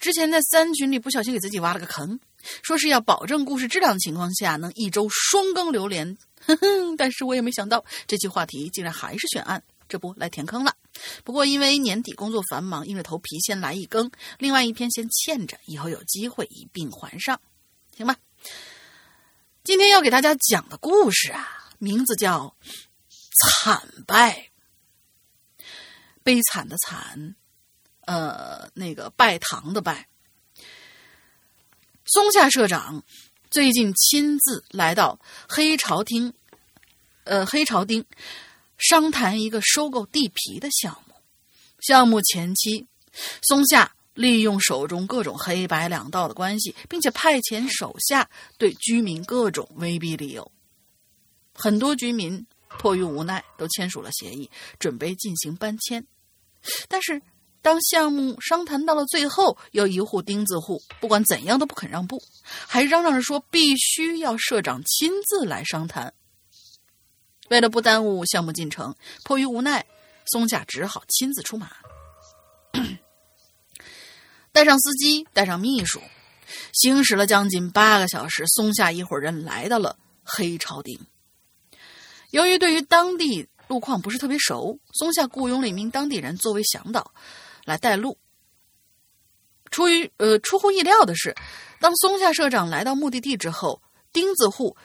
之前在三群里不小心给自己挖了个坑，说是要保证故事质量的情况下能一周双更榴莲，哼哼，但是我也没想到这期话题竟然还是选案，这不来填坑了。不过因为年底工作繁忙，硬着头皮先来一更，另外一篇先欠着，以后有机会一并还上，行吧？今天要给大家讲的故事啊，名字叫。惨败，悲惨的惨，呃，那个拜堂的拜。松下社长最近亲自来到黑潮町，呃，黑潮町商谈一个收购地皮的项目。项目前期，松下利用手中各种黑白两道的关系，并且派遣手下对居民各种威逼利诱，很多居民。迫于无奈，都签署了协议，准备进行搬迁。但是，当项目商谈到了最后，有一户钉子户不管怎样都不肯让步，还嚷嚷着说必须要社长亲自来商谈。为了不耽误项目进程，迫于无奈，松下只好亲自出马，*coughs* 带上司机，带上秘书，行驶了将近八个小时，松下一伙人来到了黑潮町。由于对于当地路况不是特别熟，松下雇佣了一名当地人作为向导来带路。出于呃出乎意料的是，当松下社长来到目的地之后，钉子户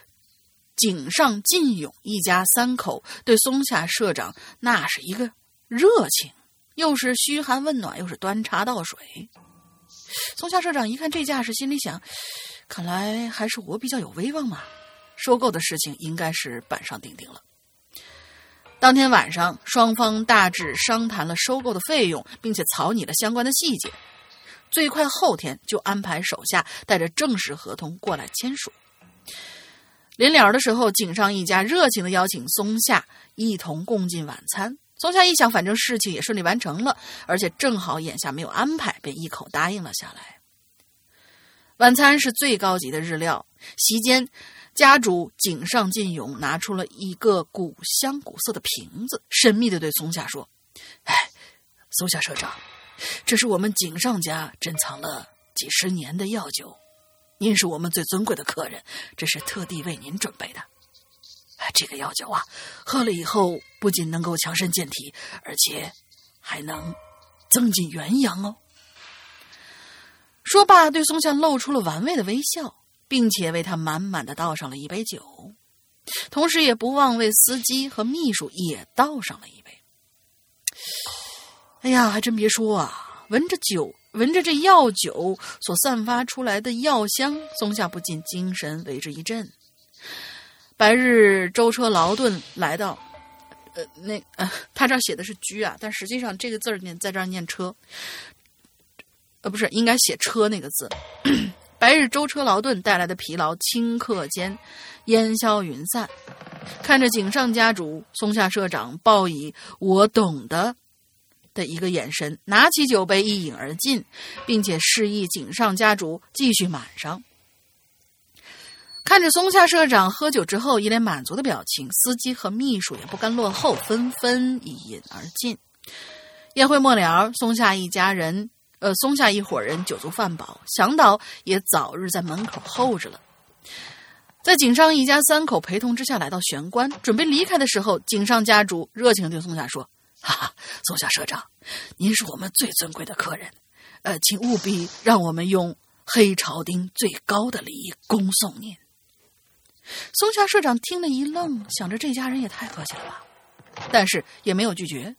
井上进勇一家三口对松下社长那是一个热情，又是嘘寒问暖，又是端茶倒水。松下社长一看这架势，心里想：看来还是我比较有威望嘛。收购的事情应该是板上钉钉了。当天晚上，双方大致商谈了收购的费用，并且草拟了相关的细节。最快后天就安排手下带着正式合同过来签署。临了的时候，井上一家热情的邀请松下一同共进晚餐。松下一想，反正事情也顺利完成了，而且正好眼下没有安排，便一口答应了下来。晚餐是最高级的日料，席间。家主井上进勇拿出了一个古香古色的瓶子，神秘的对松下说：“哎，松下社长，这是我们井上家珍藏了几十年的药酒，您是我们最尊贵的客人，这是特地为您准备的。这个药酒啊，喝了以后不仅能够强身健体，而且还能增进元阳哦。”说罢，对松下露出了玩味的微笑。并且为他满满的倒上了一杯酒，同时也不忘为司机和秘书也倒上了一杯。哎呀，还真别说啊，闻着酒，闻着这药酒所散发出来的药香，松下不禁精神为之一振。白日舟车劳顿来到，呃，那呃，他这儿写的是居啊，但实际上这个字儿念在这儿念车，呃，不是，应该写车那个字。白日舟车劳顿带来的疲劳，顷刻间烟消云散。看着井上家主松下社长报以“我懂得”的一个眼神，拿起酒杯一饮而尽，并且示意井上家主继续满上。看着松下社长喝酒之后一脸满足的表情，司机和秘书也不甘落后，纷纷一饮而尽。宴会末了，松下一家人。呃，松下一伙人酒足饭饱，向导也早日在门口候着了。在井上一家三口陪同之下来到玄关，准备离开的时候，井上家主热情对松下说：“哈哈，松下社长，您是我们最尊贵的客人，呃，请务必让我们用黑朝丁最高的礼仪恭送您。”松下社长听了一愣，想着这家人也太客气了吧，但是也没有拒绝。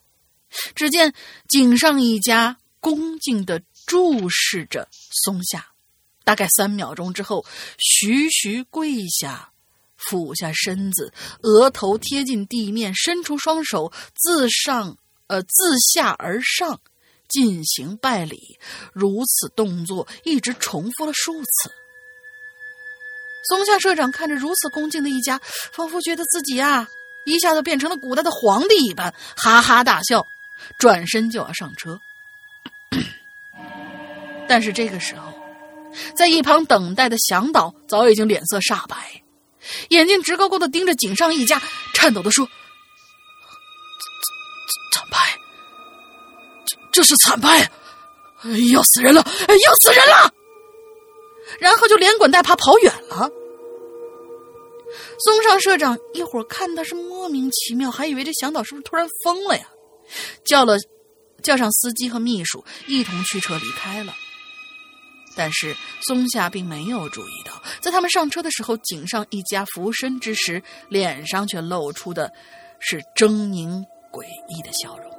只见井上一家。恭敬的注视着松下，大概三秒钟之后，徐徐跪下，俯下身子，额头贴近地面，伸出双手自上呃自下而上进行拜礼。如此动作一直重复了数次。松下社长看着如此恭敬的一家，仿佛觉得自己啊一下子变成了古代的皇帝一般，哈哈大笑，转身就要上车。但是这个时候，在一旁等待的向导早已经脸色煞白，眼睛直勾勾的盯着井上一家，颤抖的说：“惨败，这这是惨败，要死人了，要死人了！”然后就连滚带爬跑远了。松上社长一会儿看的是莫名其妙，还以为这向导是不是突然疯了呀？叫了。叫上司机和秘书，一同驱车离开了。但是松下并没有注意到，在他们上车的时候，井上一家俯身之时，脸上却露出的是狰狞诡异的笑容。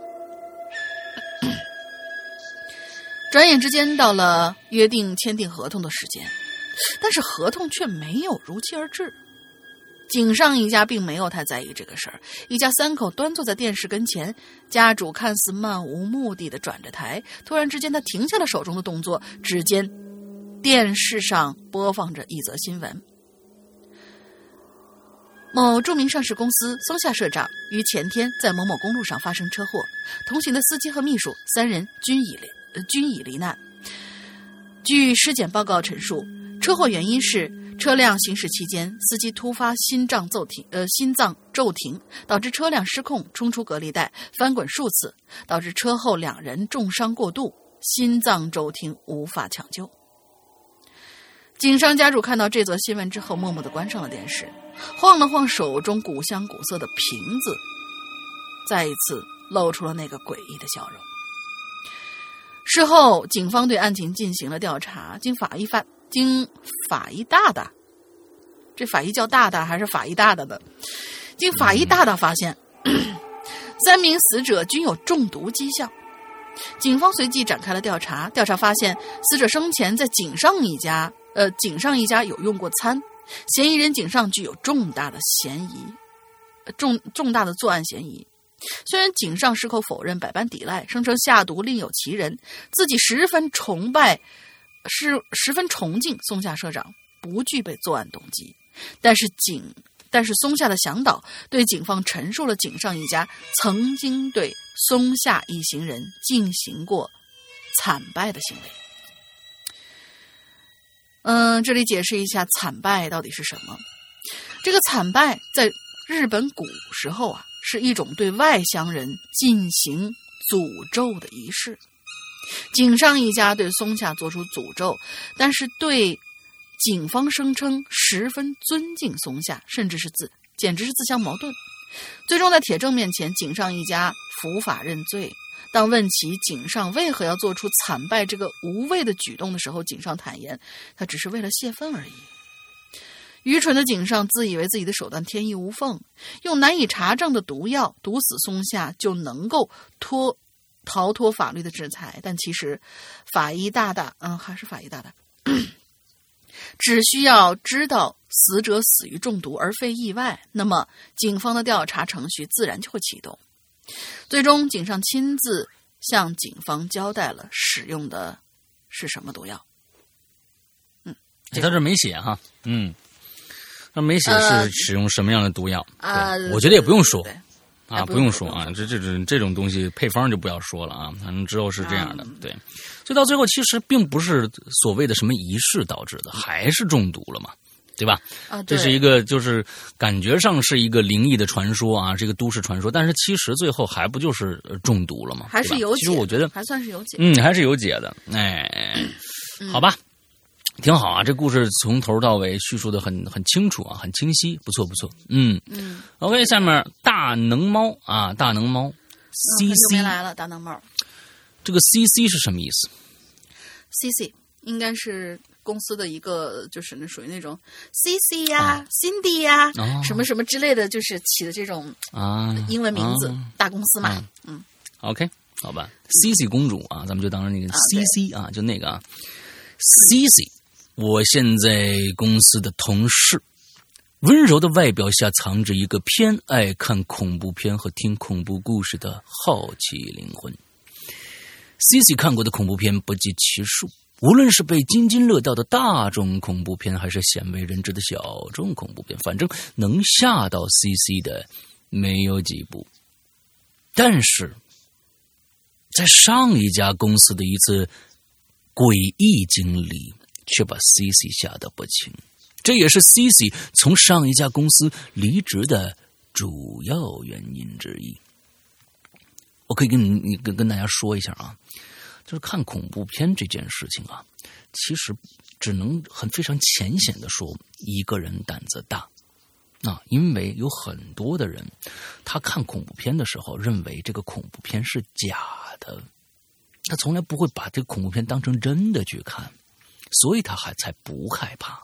*coughs* 转眼之间到了约定签订合同的时间，但是合同却没有如期而至。井上一家并没有太在意这个事儿，一家三口端坐在电视跟前，家主看似漫无目的的转着台，突然之间他停下了手中的动作，只见电视上播放着一则新闻：某著名上市公司松下社长于前天在某某公路上发生车祸，同行的司机和秘书三人均已罹均已罹难。据尸检报告陈述，车祸原因是。车辆行驶期间，司机突发心脏骤停，呃，心脏骤停，导致车辆失控冲出隔离带，翻滚数次，导致车后两人重伤过度，心脏骤停，无法抢救。井上家主看到这则新闻之后，默默的关上了电视，晃了晃手中古香古色的瓶子，再一次露出了那个诡异的笑容。事后，警方对案情进行了调查，经法医发。经法医大大，这法医叫大大还是法医大大的？经法医大大发现，三名死者均有中毒迹象。警方随即展开了调查，调查发现死者生前在井上一家，呃，井上一家有用过餐，嫌疑人井上具有重大的嫌疑，重重大的作案嫌疑。虽然井上矢口否认，百般抵赖，声称下毒另有其人，自己十分崇拜，是十分崇敬松下社长，不具备作案动机。但是警，但是松下的向导对警方陈述了井上一家曾经对松下一行人进行过惨败的行为。嗯，这里解释一下惨败到底是什么。这个惨败在日本古时候啊。是一种对外乡人进行诅咒的仪式。井上一家对松下做出诅咒，但是对警方声称十分尊敬松下，甚至是自简直是自相矛盾。最终在铁证面前，井上一家伏法认罪。当问起井上为何要做出惨败这个无谓的举动的时候，井上坦言，他只是为了泄愤而已。愚蠢的井上自以为自己的手段天衣无缝，用难以查证的毒药毒死松下就能够脱逃脱法律的制裁，但其实法医大大，嗯，还是法医大大，*coughs* 只需要知道死者死于中毒而非意外，那么警方的调查程序自然就会启动。最终，井上亲自向警方交代了使用的是什么毒药。嗯，他这没写哈，嗯。他没写是使用什么样的毒药啊？我觉得也不用说啊，不用说啊，这这这这种东西配方就不要说了啊。反正之后是这样的，对。所以到最后其实并不是所谓的什么仪式导致的，还是中毒了嘛，对吧？啊，这是一个就是感觉上是一个灵异的传说啊，这个都市传说，但是其实最后还不就是中毒了吗？还是有解？其实我觉得还算是有解。嗯，还是有解的。哎，好吧。挺好啊，这故事从头到尾叙述的很很清楚啊，很清晰，不错不错。嗯嗯，OK，下面大能猫啊，大能猫，C C 来了，大能猫。这个 C C 是什么意思？C C 应该是公司的一个，就是那属于那种 C C 呀、Cindy 呀、什么什么之类的，就是起的这种啊英文名字，大公司嘛。嗯，OK，好吧，C C 公主啊，咱们就当成那个 C C 啊，就那个啊，C C。我现在公司的同事，温柔的外表下藏着一个偏爱看恐怖片和听恐怖故事的好奇灵魂。C C 看过的恐怖片不计其数，无论是被津津乐道的大众恐怖片，还是鲜为人知的小众恐怖片，反正能吓到 C C 的没有几部。但是在上一家公司的一次诡异经历。却把 C C 吓得不轻，这也是 C C 从上一家公司离职的主要原因之一。我可以跟你、跟跟大家说一下啊，就是看恐怖片这件事情啊，其实只能很非常浅显的说，一个人胆子大啊，因为有很多的人，他看恐怖片的时候认为这个恐怖片是假的，他从来不会把这个恐怖片当成真的去看。所以他还才不害怕。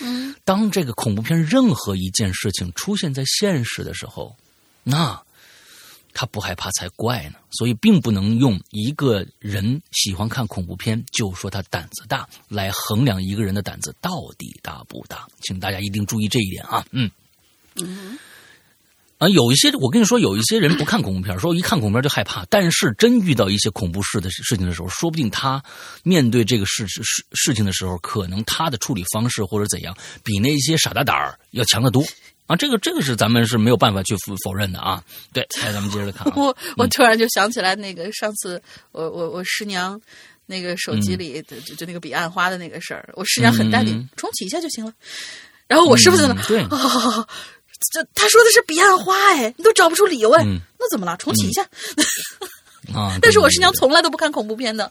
嗯，当这个恐怖片任何一件事情出现在现实的时候，那他不害怕才怪呢。所以并不能用一个人喜欢看恐怖片就说他胆子大来衡量一个人的胆子到底大不大。请大家一定注意这一点啊。嗯嗯。啊，有一些我跟你说，有一些人不看恐怖片，说一看恐怖片就害怕。但是真遇到一些恐怖事的事情的时候，说不定他面对这个事事事情的时候，可能他的处理方式或者怎样，比那些傻大胆儿要强得多啊！这个这个是咱们是没有办法去否否认的啊。对，来咱们接着看。我我突然就想起来那个上次我我我师娘那个手机里就就那个彼岸花的那个事儿，我师娘很淡定，重启一下就行了。然后我师傅在那对。*laughs* 这他说的是彼岸花哎，你都找不出理由哎，那怎么了？重启一下。*laughs* 啊！但是我师娘从来都不看恐怖片的。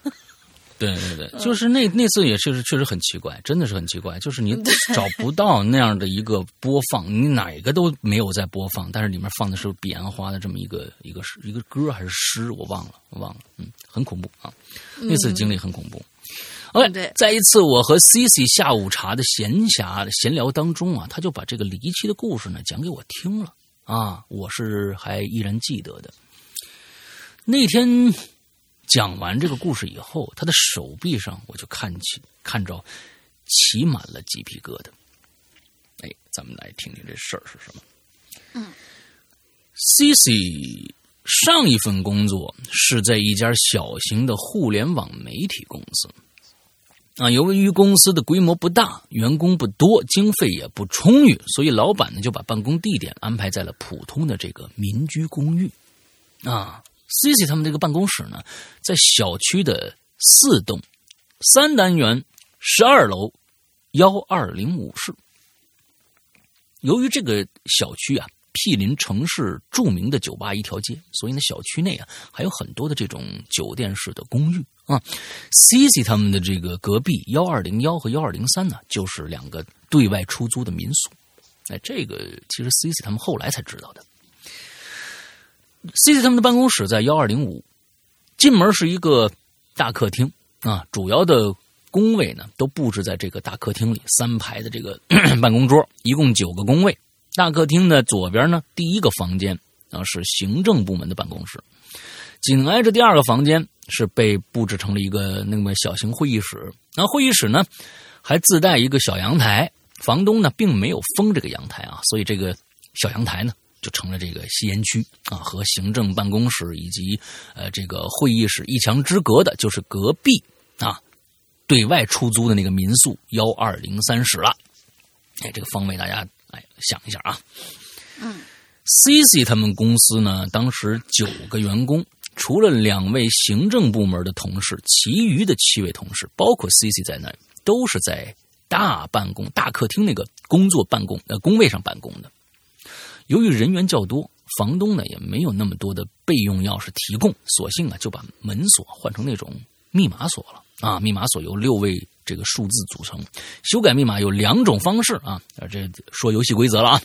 对对对，就是那那次也确实确实很奇怪，真的是很奇怪。就是你找不到那样的一个播放，你哪个都没有在播放，但是里面放的是彼岸花的这么一个一个一个歌还是诗，我忘了，我忘了。嗯，很恐怖啊！那次经历很恐怖。OK，在一次我和 Cici 下午茶的闲暇闲聊当中啊，他就把这个离奇的故事呢讲给我听了啊，我是还依然记得的。那天讲完这个故事以后，他的手臂上我就看起看着起满了鸡皮疙瘩。哎，咱们来听听这事儿是什么。嗯，Cici 上一份工作是在一家小型的互联网媒体公司。啊，由于公司的规模不大，员工不多，经费也不充裕，所以老板呢就把办公地点安排在了普通的这个民居公寓。啊，Cici 他们这个办公室呢，在小区的四栋三单元十二楼幺二零五室。由于这个小区啊毗邻城市著名的酒吧一条街，所以呢，小区内啊还有很多的这种酒店式的公寓啊。，C C 他们的这个隔壁幺二零幺和幺二零三呢，就是两个对外出租的民宿。哎，这个其实 C C 他们后来才知道的。C C 他们的办公室在幺二零五，进门是一个大客厅啊，主要的工位呢都布置在这个大客厅里，三排的这个 *coughs* 办公桌，一共九个工位。大客厅的左边呢，第一个房间啊是行政部门的办公室，紧挨着第二个房间是被布置成了一个那么小型会议室。那会议室呢还自带一个小阳台，房东呢并没有封这个阳台啊，所以这个小阳台呢就成了这个吸烟区啊，和行政办公室以及呃这个会议室一墙之隔的就是隔壁啊对外出租的那个民宿幺二零三室了。哎，这个方位大家。哎，想一下啊，嗯，Cici 他们公司呢，当时九个员工，除了两位行政部门的同事，其余的七位同事，包括 CC 在内，都是在大办公大客厅那个工作办公呃工位上办公的。由于人员较多，房东呢也没有那么多的备用钥匙提供，索性啊就把门锁换成那种密码锁了啊，密码锁由六位。这个数字组成，修改密码有两种方式啊，这说游戏规则了啊。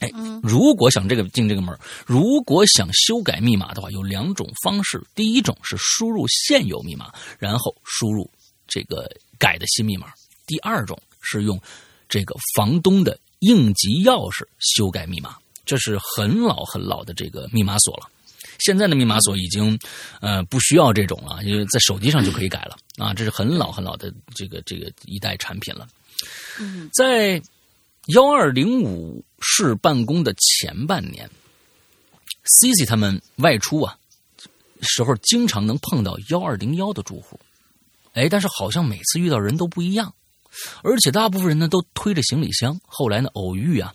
哎，如果想这个进这个门，如果想修改密码的话，有两种方式。第一种是输入现有密码，然后输入这个改的新密码；第二种是用这个房东的应急钥匙修改密码，这是很老很老的这个密码锁了。现在的密码锁已经，呃，不需要这种了，因为在手机上就可以改了啊。这是很老很老的这个这个一代产品了。在幺二零五室办公的前半年，C C 他们外出啊时候，经常能碰到幺二零幺的住户，哎，但是好像每次遇到人都不一样，而且大部分人呢都推着行李箱。后来呢，偶遇啊，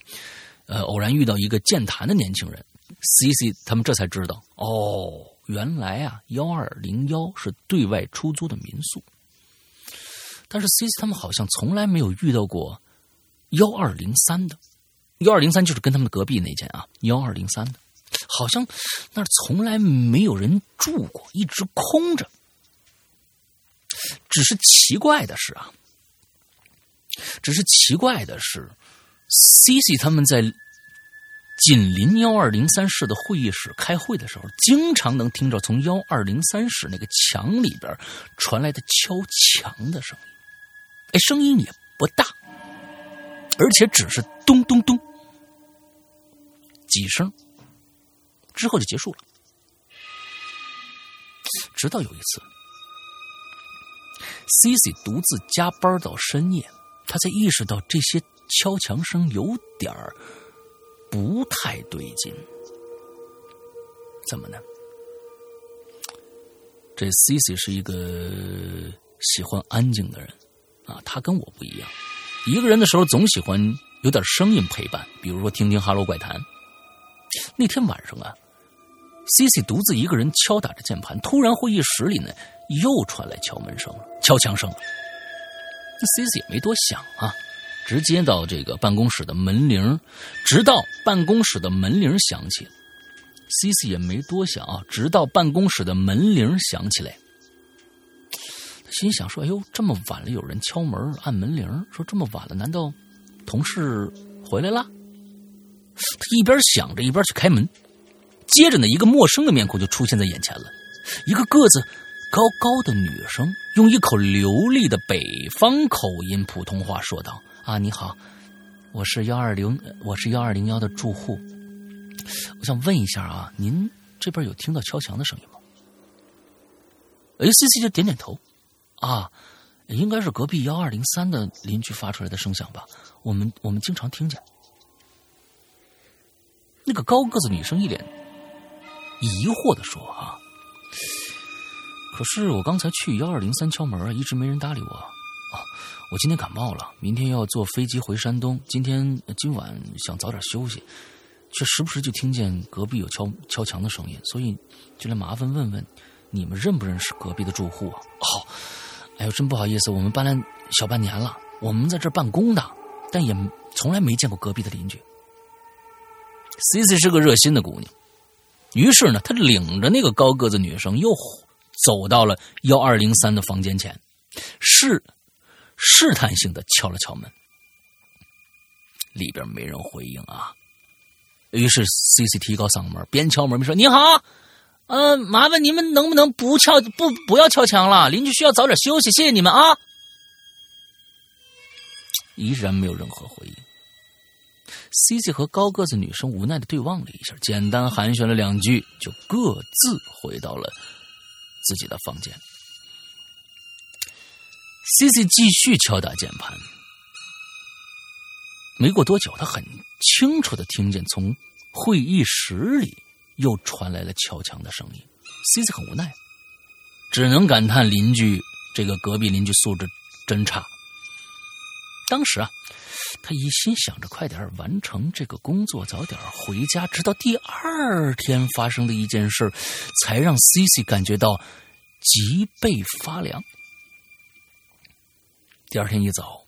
呃，偶然遇到一个健谈的年轻人。C C 他们这才知道哦，原来啊，幺二零幺是对外出租的民宿。但是 C C 他们好像从来没有遇到过幺二零三的，幺二零三就是跟他们隔壁那间啊，幺二零三的，好像那儿从来没有人住过，一直空着。只是奇怪的是啊，只是奇怪的是，C C 他们在。紧邻幺二零三室的会议室开会的时候，经常能听着从幺二零三室那个墙里边传来的敲墙的声音。哎，声音也不大，而且只是咚咚咚几声，之后就结束了。直到有一次，Cici 独自加班到深夜，他才意识到这些敲墙声有点儿。不太对劲，怎么呢？这 Cici 是一个喜欢安静的人啊，他跟我不一样，一个人的时候总喜欢有点声音陪伴，比如说听听《哈喽怪谈》。那天晚上啊，C C 独自一个人敲打着键盘，突然会议室里呢又传来敲门声了，敲墙声。那 C C 也没多想啊。直接到这个办公室的门铃，直到办公室的门铃响起，C C 也没多想啊，直到办公室的门铃响起来，心想说：“哎呦，这么晚了，有人敲门按门铃，说这么晚了，难道同事回来了？”他一边想着，一边去开门，接着呢，一个陌生的面孔就出现在眼前了，一个个子高高的女生，用一口流利的北方口音普通话说道。啊，你好，我是幺二零，我是幺二零幺的住户。我想问一下啊，您这边有听到敲墙的声音吗？哎，C C 就点点头。啊，应该是隔壁幺二零三的邻居发出来的声响吧？我们我们经常听见。那个高个子女生一脸疑惑的说：“啊，可是我刚才去幺二零三敲门啊，一直没人搭理我。啊，我今天感冒了，明天要坐飞机回山东。今天今晚想早点休息，却时不时就听见隔壁有敲敲墙的声音，所以就来麻烦问问你们认不认识隔壁的住户啊？哦。”哎呦，真不好意思，我们搬来小半年了，我们在这办公的，但也从来没见过隔壁的邻居。C C 是个热心的姑娘，于是呢，她领着那个高个子女生又走到了幺二零三的房间前，试试探性的敲了敲门，里边没人回应啊。于是 C C 提高嗓门，边敲门边说：“你好。”嗯，麻烦你们能不能不敲不不要敲墙了？邻居需要早点休息，谢谢你们啊！依然没有任何回应。C C 和高个子女生无奈的对望了一下，简单寒暄了两句，就各自回到了自己的房间。C C 继续敲打键盘，没过多久，他很清楚的听见从会议室里。又传来了敲墙的声音，C C 很无奈，只能感叹邻居这个隔壁邻居素质真差。当时啊，他一心想着快点完成这个工作，早点回家。直到第二天发生的一件事，才让 C C 感觉到脊背发凉。第二天一早。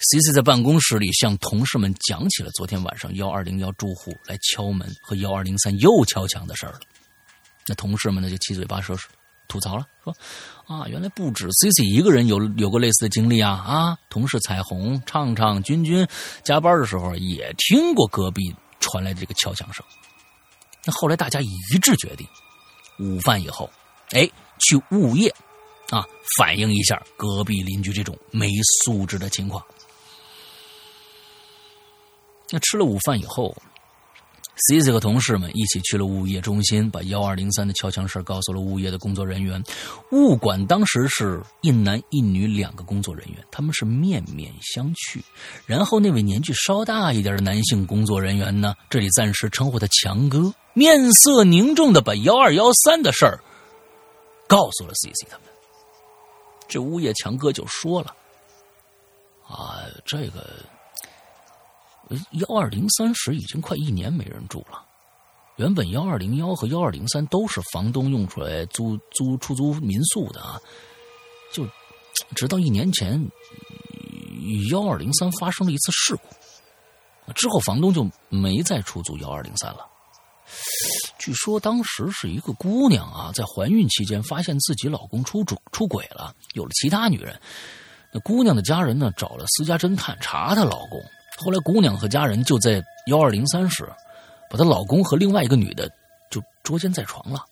C C 在办公室里向同事们讲起了昨天晚上幺二零幺住户来敲门和幺二零三又敲墙的事儿了。那同事们呢就七嘴八舌吐槽了，说：“啊，原来不止 C C 一个人有有过类似的经历啊！啊，同事彩虹、畅畅、君君加班的时候也听过隔壁传来的这个敲墙声。那后来大家一致决定，午饭以后，哎，去物业啊反映一下隔壁邻居这种没素质的情况。”那吃了午饭以后，C C 和同事们一起去了物业中心，把幺二零三的敲墙事告诉了物业的工作人员。物管当时是一男一女两个工作人员，他们是面面相觑。然后那位年纪稍大一点的男性工作人员呢，这里暂时称呼他强哥，面色凝重的把幺二幺三的事儿告诉了 C C 他们。这物业强哥就说了：“啊，这个。”幺二零三室已经快一年没人住了。原本幺二零幺和幺二零三都是房东用出来租租出租民宿的啊，就直到一年前，幺二零三发生了一次事故，之后房东就没再出租幺二零三了。据说当时是一个姑娘啊，在怀孕期间发现自己老公出主出轨了，有了其他女人。那姑娘的家人呢，找了私家侦探查她老公。后来，姑娘和家人就在幺二零三室，把她老公和另外一个女的就捉奸在床了。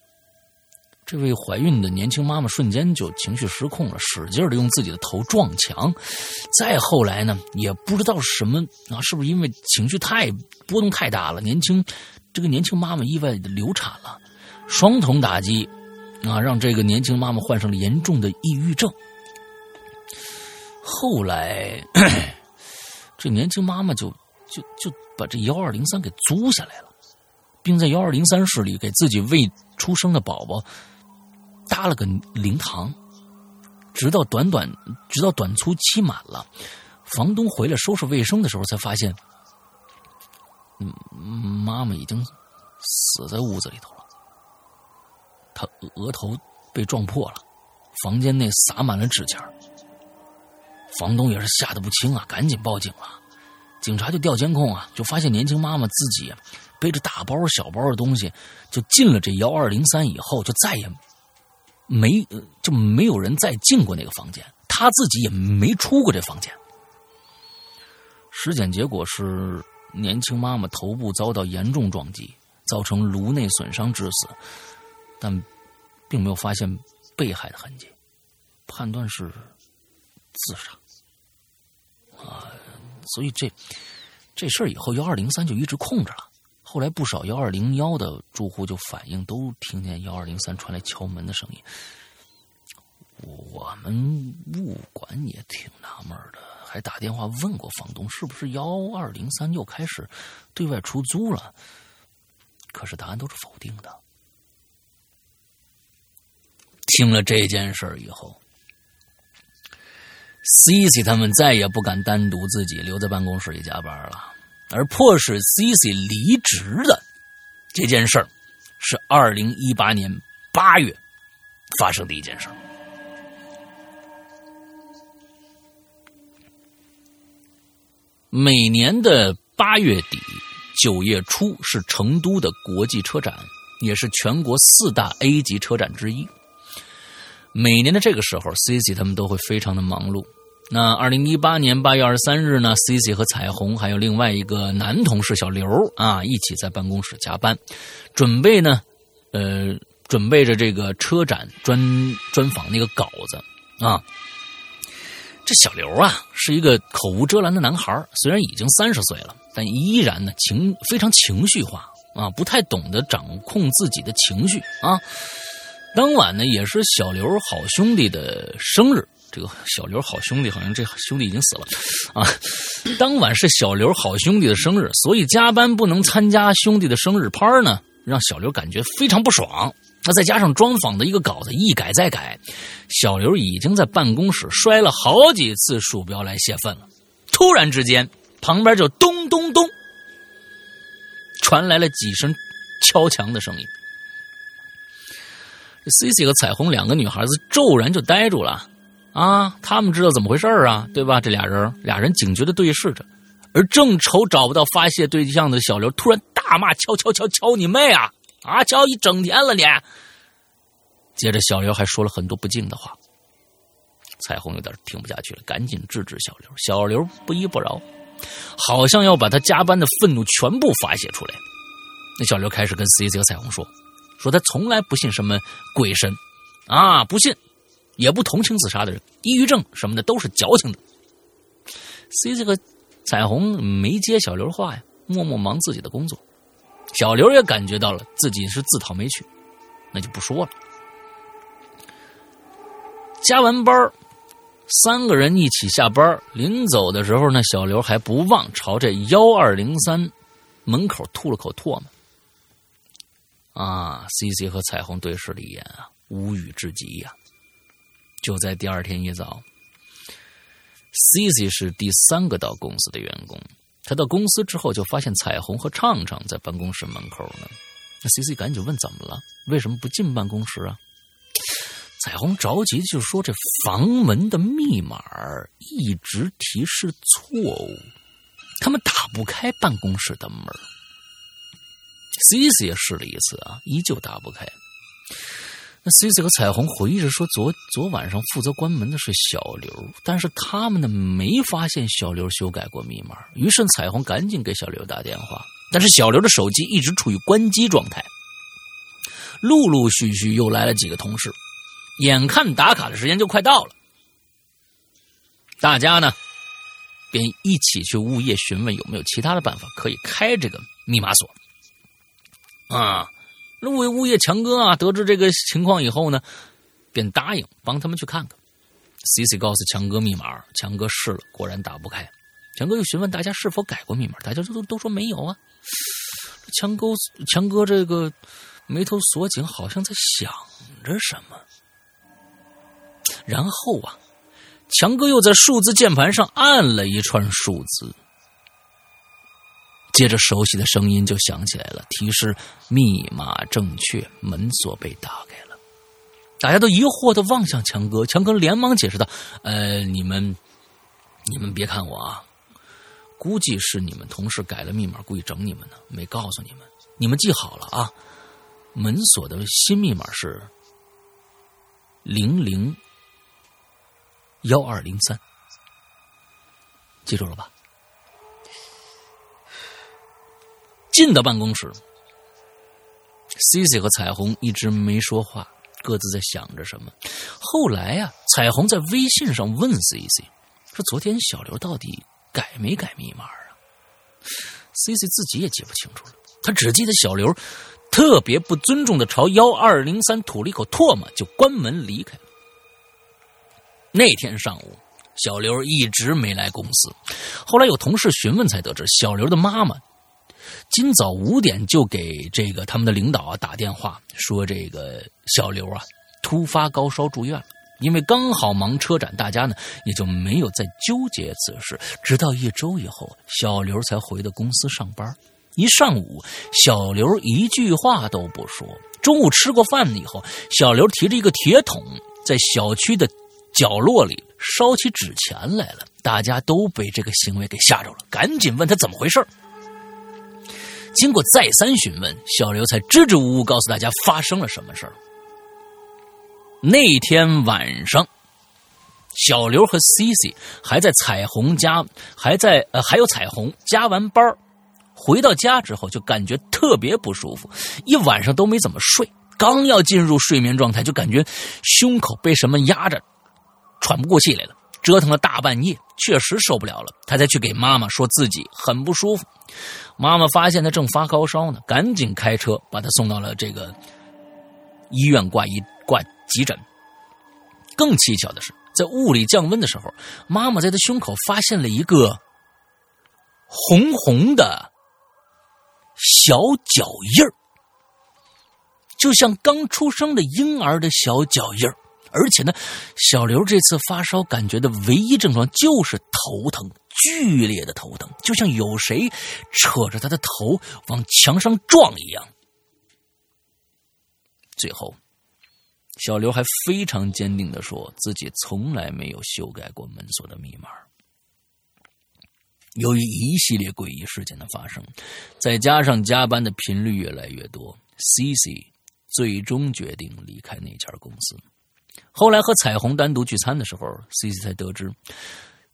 这位怀孕的年轻妈妈瞬间就情绪失控了，使劲的用自己的头撞墙。再后来呢，也不知道什么啊，是不是因为情绪太波动太大了，年轻这个年轻妈妈意外的流产了，双重打击啊，让这个年轻妈妈患上了严重的抑郁症。后来。这年轻妈妈就就就把这幺二零三给租下来了，并在幺二零三室里给自己未出生的宝宝搭了个灵堂，直到短短直到短租期满了，房东回来收拾卫生的时候才发现，妈妈已经死在屋子里头了，她额头被撞破了，房间内洒满了纸钱房东也是吓得不轻啊，赶紧报警了。警察就调监控啊，就发现年轻妈妈自己背着大包小包的东西，就进了这幺二零三以后，就再也没就没有人再进过那个房间，他自己也没出过这房间。尸检结果是年轻妈妈头部遭到严重撞击，造成颅内损伤致死，但并没有发现被害的痕迹，判断是自杀。啊，所以这这事儿以后幺二零三就一直空着了。后来不少幺二零幺的住户就反映，都听见幺二零三传来敲门的声音。我们物管也挺纳闷的，还打电话问过房东是不是幺二零三又开始对外出租了，可是答案都是否定的。听了这件事儿以后，C C 他们再也不敢单独自己留在办公室里加班了，而迫使 C C 离职的这件事儿，是二零一八年八月发生的一件事儿。每年的八月底、九月初是成都的国际车展，也是全国四大 A 级车展之一。每年的这个时候，Cici 他们都会非常的忙碌。那二零一八年八月二十三日呢，Cici 和彩虹还有另外一个男同事小刘啊，一起在办公室加班，准备呢，呃，准备着这个车展专专访那个稿子啊。这小刘啊，是一个口无遮拦的男孩虽然已经三十岁了，但依然呢情非常情绪化啊，不太懂得掌控自己的情绪啊。当晚呢，也是小刘好兄弟的生日。这个小刘好兄弟好像这兄弟已经死了啊。当晚是小刘好兄弟的生日，所以加班不能参加兄弟的生日趴呢，让小刘感觉非常不爽。那再加上专访的一个稿子一改再改，小刘已经在办公室摔了好几次鼠标来泄愤了。突然之间，旁边就咚咚咚传来了几声敲墙的声音。Cici 和彩虹两个女孩子骤然就呆住了，啊，他们知道怎么回事啊，对吧？这俩人，俩人警觉的对视着，而正愁找不到发泄对象的小刘突然大骂：“敲敲敲敲你妹啊！”啊，敲一整天了你。接着，小刘还说了很多不敬的话。彩虹有点听不下去了，赶紧制止小刘。小刘不依不饶，好像要把他加班的愤怒全部发泄出来。那小刘开始跟 C C 和彩虹说：“说他从来不信什么鬼神，啊，不信，也不同情自杀的人，抑郁症什么的都是矫情的。”C C 和彩虹没接小刘话呀，默默忙自己的工作。小刘也感觉到了自己是自讨没趣，那就不说了。加完班三个人一起下班。临走的时候呢，小刘还不忘朝这幺二零三门口吐了口唾沫。啊，C C 和彩虹对视了一眼啊，无语至极呀。就在第二天一早，C C 是第三个到公司的员工。他到公司之后，就发现彩虹和畅畅在办公室门口呢。那 C C 赶紧问：“怎么了？为什么不进办公室啊？”彩虹着急就说：“这房门的密码一直提示错误，他们打不开办公室的门。”C C 也试了一次啊，依旧打不开。那 C C 和彩虹回忆着说：“昨昨晚上负责关门的是小刘，但是他们呢没发现小刘修改过密码。于是彩虹赶紧给小刘打电话，但是小刘的手机一直处于关机状态。陆陆续续又来了几个同事，眼看打卡的时间就快到了，大家呢便一起去物业询问有没有其他的办法可以开这个密码锁。啊。那物物业强哥啊，得知这个情况以后呢，便答应帮他们去看看。C C 告诉强哥密码，强哥试了，果然打不开。强哥又询问大家是否改过密码，大家都都说没有啊。强哥强哥这个眉头锁紧，好像在想着什么。然后啊，强哥又在数字键盘上按了一串数字。接着，熟悉的声音就响起来了，提示密码正确，门锁被打开了。大家都疑惑的望向强哥，强哥连忙解释道：“呃，你们，你们别看我啊，估计是你们同事改了密码，故意整你们呢，没告诉你们。你们记好了啊，门锁的新密码是零零幺二零三，记住了吧？”进到办公室，C C 和彩虹一直没说话，各自在想着什么。后来呀，彩虹在微信上问 C C 说：“昨天小刘到底改没改密码啊？”C C 自己也记不清楚了，他只记得小刘特别不尊重的朝幺二零三吐了一口唾沫，就关门离开了。那天上午，小刘一直没来公司。后来有同事询问才得知，小刘的妈妈今早五点就给这个他们的领导啊打电话，说这个小刘啊突发高烧住院了。因为刚好忙车展，大家呢也就没有再纠结此事。直到一周以后，小刘才回到公司上班。一上午，小刘一句话都不说。中午吃过饭以后，小刘提着一个铁桶，在小区的角落里烧起纸钱来了。大家都被这个行为给吓着了，赶紧问他怎么回事经过再三询问，小刘才支支吾吾告诉大家发生了什么事儿。那天晚上，小刘和 C C 还在彩虹家，还在呃，还有彩虹加完班回到家之后就感觉特别不舒服，一晚上都没怎么睡。刚要进入睡眠状态，就感觉胸口被什么压着，喘不过气来了。折腾了大半夜，确实受不了了，他才去给妈妈说自己很不舒服。妈妈发现他正发高烧呢，赶紧开车把他送到了这个医院挂医挂。急诊。更蹊跷的是，在物理降温的时候，妈妈在他胸口发现了一个红红的小脚印儿，就像刚出生的婴儿的小脚印儿。而且呢，小刘这次发烧感觉的唯一症状就是头疼，剧烈的头疼，就像有谁扯着他的头往墙上撞一样。最后。小刘还非常坚定的说自己从来没有修改过门锁的密码。由于一系列诡异事件的发生，再加上加班的频率越来越多，C.C. 最终决定离开那家公司。后来和彩虹单独聚餐的时候，C.C. 才得知，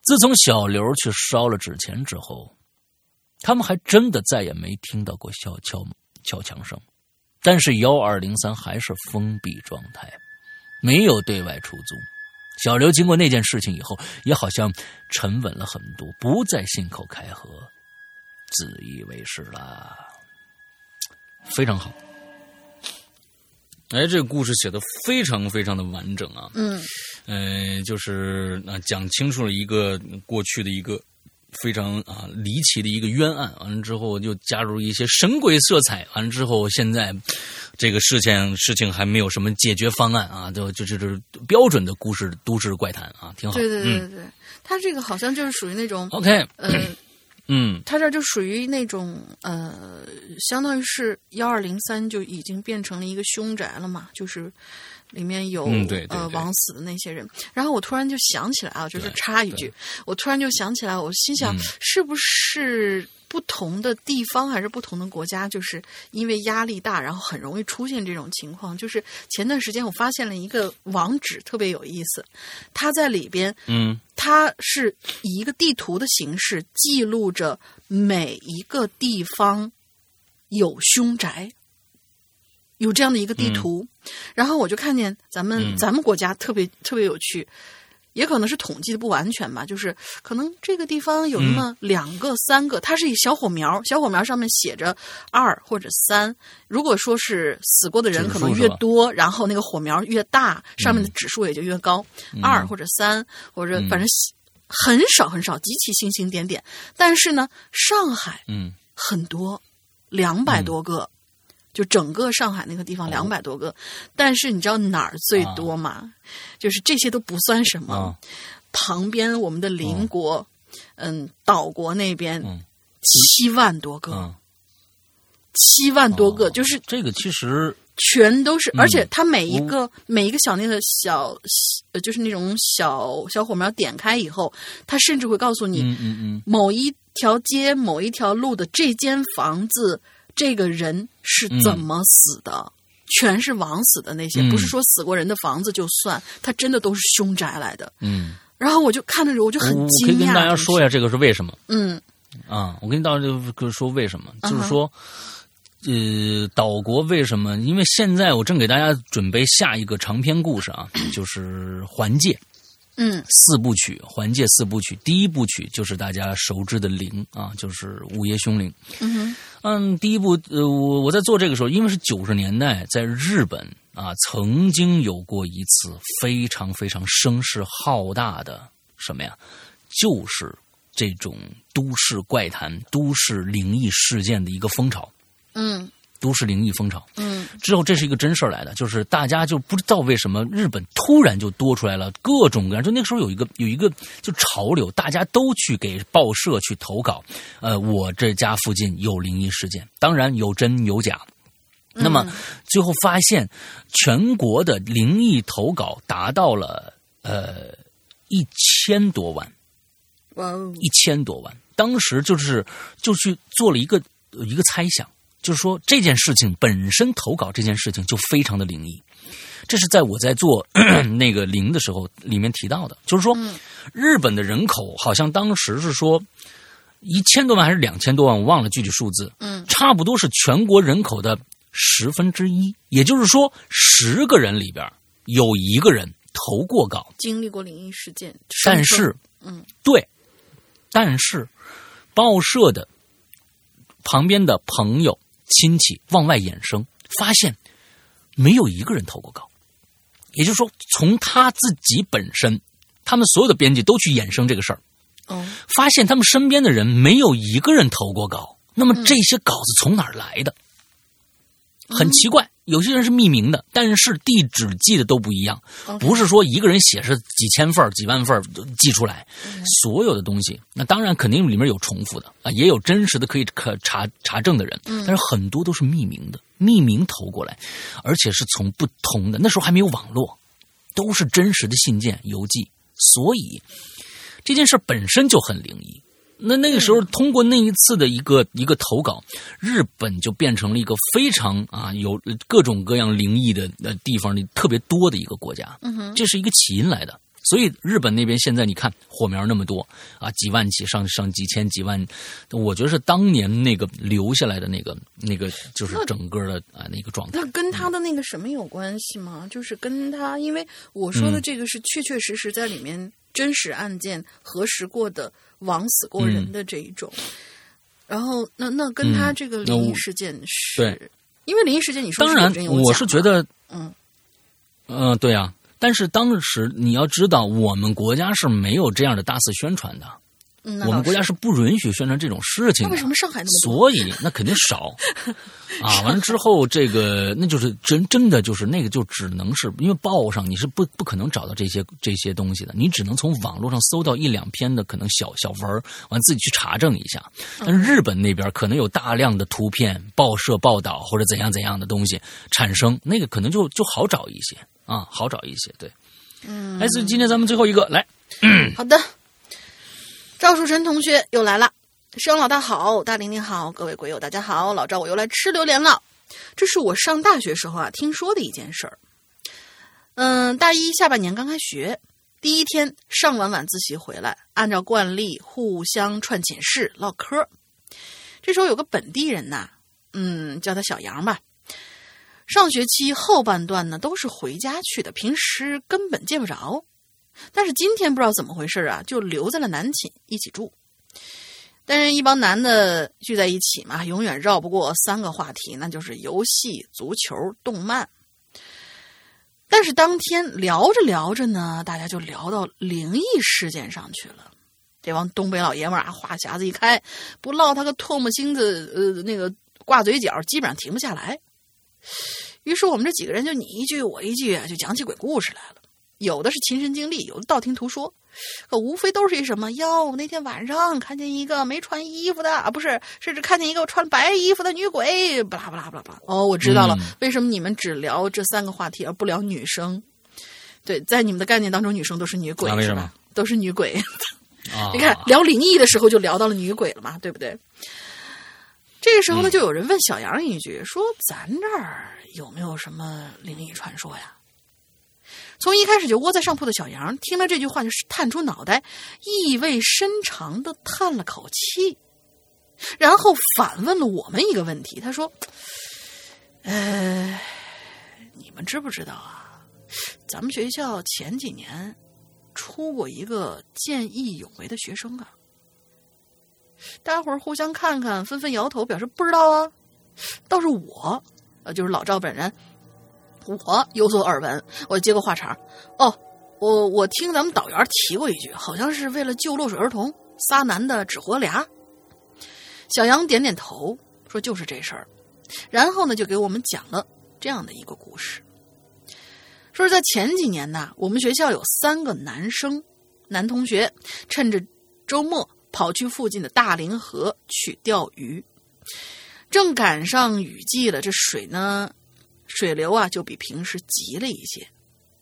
自从小刘去烧了纸钱之后，他们还真的再也没听到过敲敲敲墙声。但是幺二零三还是封闭状态，没有对外出租。小刘经过那件事情以后，也好像沉稳了很多，不再信口开河、自以为是了。非常好，哎，这个故事写的非常非常的完整啊。嗯，呃，就是啊，讲清楚了一个过去的一个。非常啊离奇的一个冤案，完了之后又加入一些神鬼色彩，完了之后现在这个事情事情还没有什么解决方案啊，就就就是标准的故事都市怪谈啊，挺好。对对对对对，他这个好像就是属于那种 OK，嗯嗯，他这就属于那种呃，相当于是幺二零三就已经变成了一个凶宅了嘛，就是。里面有呃枉死的那些人，然后我突然就想起来啊，就是插一句，我突然就想起来，我心想是不是不同的地方还是不同的国家，就是因为压力大，然后很容易出现这种情况。就是前段时间我发现了一个网址，特别有意思，它在里边，嗯，它是以一个地图的形式记录着每一个地方有凶宅。有这样的一个地图，然后我就看见咱们咱们国家特别特别有趣，也可能是统计的不完全吧，就是可能这个地方有那么两个三个，它是以小火苗，小火苗上面写着二或者三。如果说是死过的人可能越多，然后那个火苗越大，上面的指数也就越高，二或者三或者反正很少很少，极其星星点点。但是呢，上海嗯很多两百多个。就整个上海那个地方两百多个，但是你知道哪儿最多吗？就是这些都不算什么，旁边我们的邻国，嗯，岛国那边七万多个，七万多个，就是这个其实全都是，而且它每一个每一个小那个小呃，就是那种小小火苗点开以后，它甚至会告诉你，嗯嗯嗯，某一条街某一条路的这间房子。这个人是怎么死的？全是枉死的那些，不是说死过人的房子就算，他真的都是凶宅来的。嗯，然后我就看着，我就很惊讶。可以跟大家说一下这个是为什么？嗯，啊，我跟大家就说为什么，就是说，呃，岛国为什么？因为现在我正给大家准备下一个长篇故事啊，就是环界。嗯，四部曲《环界四部曲》，第一部曲就是大家熟知的灵啊，就是午夜凶铃。嗯嗯，第一部呃，我我在做这个时候，因为是九十年代，在日本啊，曾经有过一次非常非常声势浩大的什么呀？就是这种都市怪谈、都市灵异事件的一个风潮。嗯都市灵异风潮。嗯。之后，这是一个真事儿来的，就是大家就不知道为什么日本突然就多出来了各种各样，就那个时候有一个有一个就潮流，大家都去给报社去投稿，呃，我这家附近有灵异事件，当然有真有假。那么最后发现，全国的灵异投稿达到了呃一千多万，哇哦。一千多万。当时就是就去做了一个呃一个猜想，就是说这件事情本身投稿这件事情就非常的灵异。这是在我在做 *clears throat* 那个灵的时候里面提到的，就是说日本的人口好像当时是说一千多万还是两千多万，我忘了具体数字，嗯差不多是全国人口的十分之一，也就是说十个人里边有一个人投过稿。经历过灵异事件，但是，嗯，对，但是报社的旁边的朋友亲戚往外衍生，发现没有一个人投过稿，也就是说，从他自己本身，他们所有的编辑都去衍生这个事儿，哦。发现他们身边的人没有一个人投过稿，那么这些稿子从哪儿来的？很奇怪，有些人是匿名的，但是地址寄的都不一样，不是说一个人写是几千份儿、几万份儿寄出来，所有的东西，那当然肯定里面有重复的啊，也有真实的可以可查查证的人，但是很多都是匿名的，匿名投过来，而且是从不同的那时候还没有网络，都是真实的信件、邮寄，所以这件事本身就很灵异。那那个时候，通过那一次的一个一个投稿，日本就变成了一个非常啊有各种各样灵异的呃地方的特别多的一个国家。嗯哼这是一个起因来的。所以日本那边现在你看火苗那么多啊，几万起上上几千几万，我觉得是当年那个留下来的那个那个就是整个的啊那个状态。那跟他的那个什么有关系吗？就是跟他，因为我说的嗯这个是确确实实在里面真实案件核实过的枉死过人的这一种。然后，那那跟他嗯这个灵异事件是，对因为灵异事件你说当然我是觉得，嗯嗯、对啊。但是当时你要知道，我们国家是没有这样的大肆宣传的，嗯，我们国家是不允许宣传这种事情的。那为什么上海那么？所以那肯定少 *laughs* 啊！完了之后，这个那就是真真的就是那个就只能是因为报上你是不不可能找到这些这些东西的，你只能从网络上搜到一两篇的可能小小文儿，完自己去查证一下。但是日本那边可能有大量的图片、报社报道或者怎样怎样的东西产生，那个可能就就好找一些啊，好找一些。对，嗯，来，所以今天咱们最后一个来，好的，赵树晨同学又来了。生老大好，大玲玲好，各位鬼友大家好，老赵我又来吃榴莲了。这是我上大学时候啊听说的一件事儿。嗯，大一下半年刚开学，第一天上完晚自习回来，按照惯例互相串寝室唠嗑。这时候有个本地人呐，嗯，叫他小杨吧。上学期后半段呢都是回家去的，平时根本见不着。但是今天不知道怎么回事啊，就留在了男寝一起住。但是，一帮男的聚在一起嘛，永远绕不过三个话题，那就是游戏、足球、动漫。但是当天聊着聊着呢，大家就聊到灵异事件上去了。这帮东北老爷们啊，话匣子一开，不唠他个唾沫星子，呃，那个挂嘴角，基本上停不下来。于是我们这几个人就你一句我一句，就讲起鬼故事来了。有的是亲身经历，有的道听途说，可无非都是一什么哟，那天晚上看见一个没穿衣服的啊，不是，甚至看见一个穿白衣服的女鬼，巴拉巴拉巴拉巴拉。哦，我知道了，嗯为什么你们只聊这三个话题而不聊女生？对，在你们的概念当中，女生都是女鬼，啊为什么是吧？都是女鬼。啊，你看聊灵异的时候就聊到了女鬼了嘛，对不对？这个时候呢，就有人问小杨一句，说：“咱这儿有没有什么灵异传说呀？”从一开始就窝在上铺的小杨听了这句话，就是探出脑袋，意味深长的叹了口气，然后反问了我们一个问题。他说：“呃，你们知不知道啊？咱们学校前几年出过一个见义勇为的学生啊。”大家伙儿互相看看，纷纷摇头，表示不知道啊。倒是我，呃，就是老赵本人，我有所耳闻，我接过话茬。哦，我我听咱们导员提过一句，好像是为了救落水儿童，仨男的只活俩。小杨点点头，说就是这事儿。然后呢，就给我们讲了这样的一个故事，说是在前几年呢，我们学校有三个男生，男同学趁着周末跑去附近的大凌河去钓鱼，正赶上雨季了，这水呢，水流啊就比平时急了一些，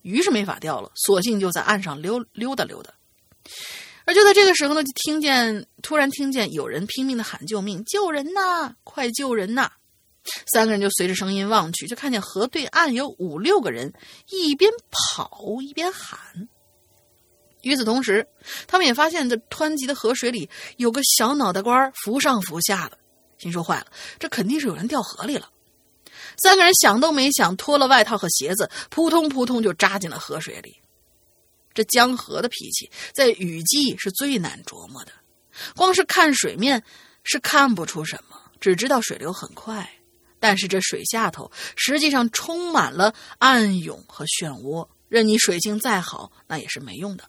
鱼是没法钓了，索性就在岸上溜溜达溜达。而就在这个时候呢，就听见突然听见有人拼命的喊救命，救人呐，快救人呐！三个人就随着声音望去，就看见河对岸有五六个人，一边跑一边喊。与此同时，他们也发现这湍急的河水里有个小脑袋瓜浮上浮下的，心说坏了，这肯定是有人掉河里了。三个人想都没想，脱了外套和鞋子，扑通扑通就扎进了河水里。这江河的脾气，在雨季是最难琢磨的，光是看水面是看不出什么，只知道水流很快。但是这水下头实际上充满了暗涌和漩涡，任你水性再好，那也是没用的。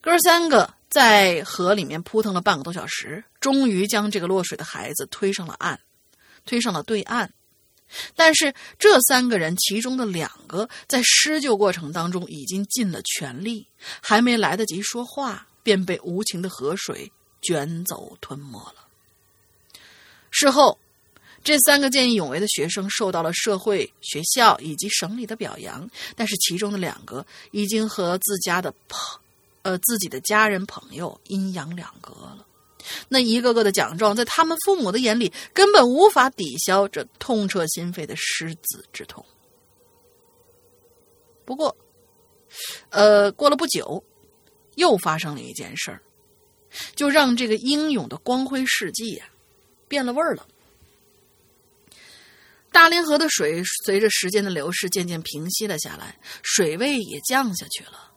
哥三个在河里面扑腾了半个多小时，终于将这个落水的孩子推上了岸，推上了对岸。但是这三个人其中的两个在施救过程当中已经尽了全力，还没来得及说话，便被无情的河水卷走吞没了。事后。这三个见义勇为的学生受到了社会、学校以及省里的表扬，但是其中的两个已经和自家的朋，呃，自己的家人朋友阴阳两隔了。那一个个的奖状，在他们父母的眼里，根本无法抵消这痛彻心扉的失子之痛。不过，呃，过了不久，又发生了一件事儿，就让这个英勇的光辉事迹呀，变了味儿了。大凌河的水随着时间的流逝渐渐平息了下来，水位也降下去了。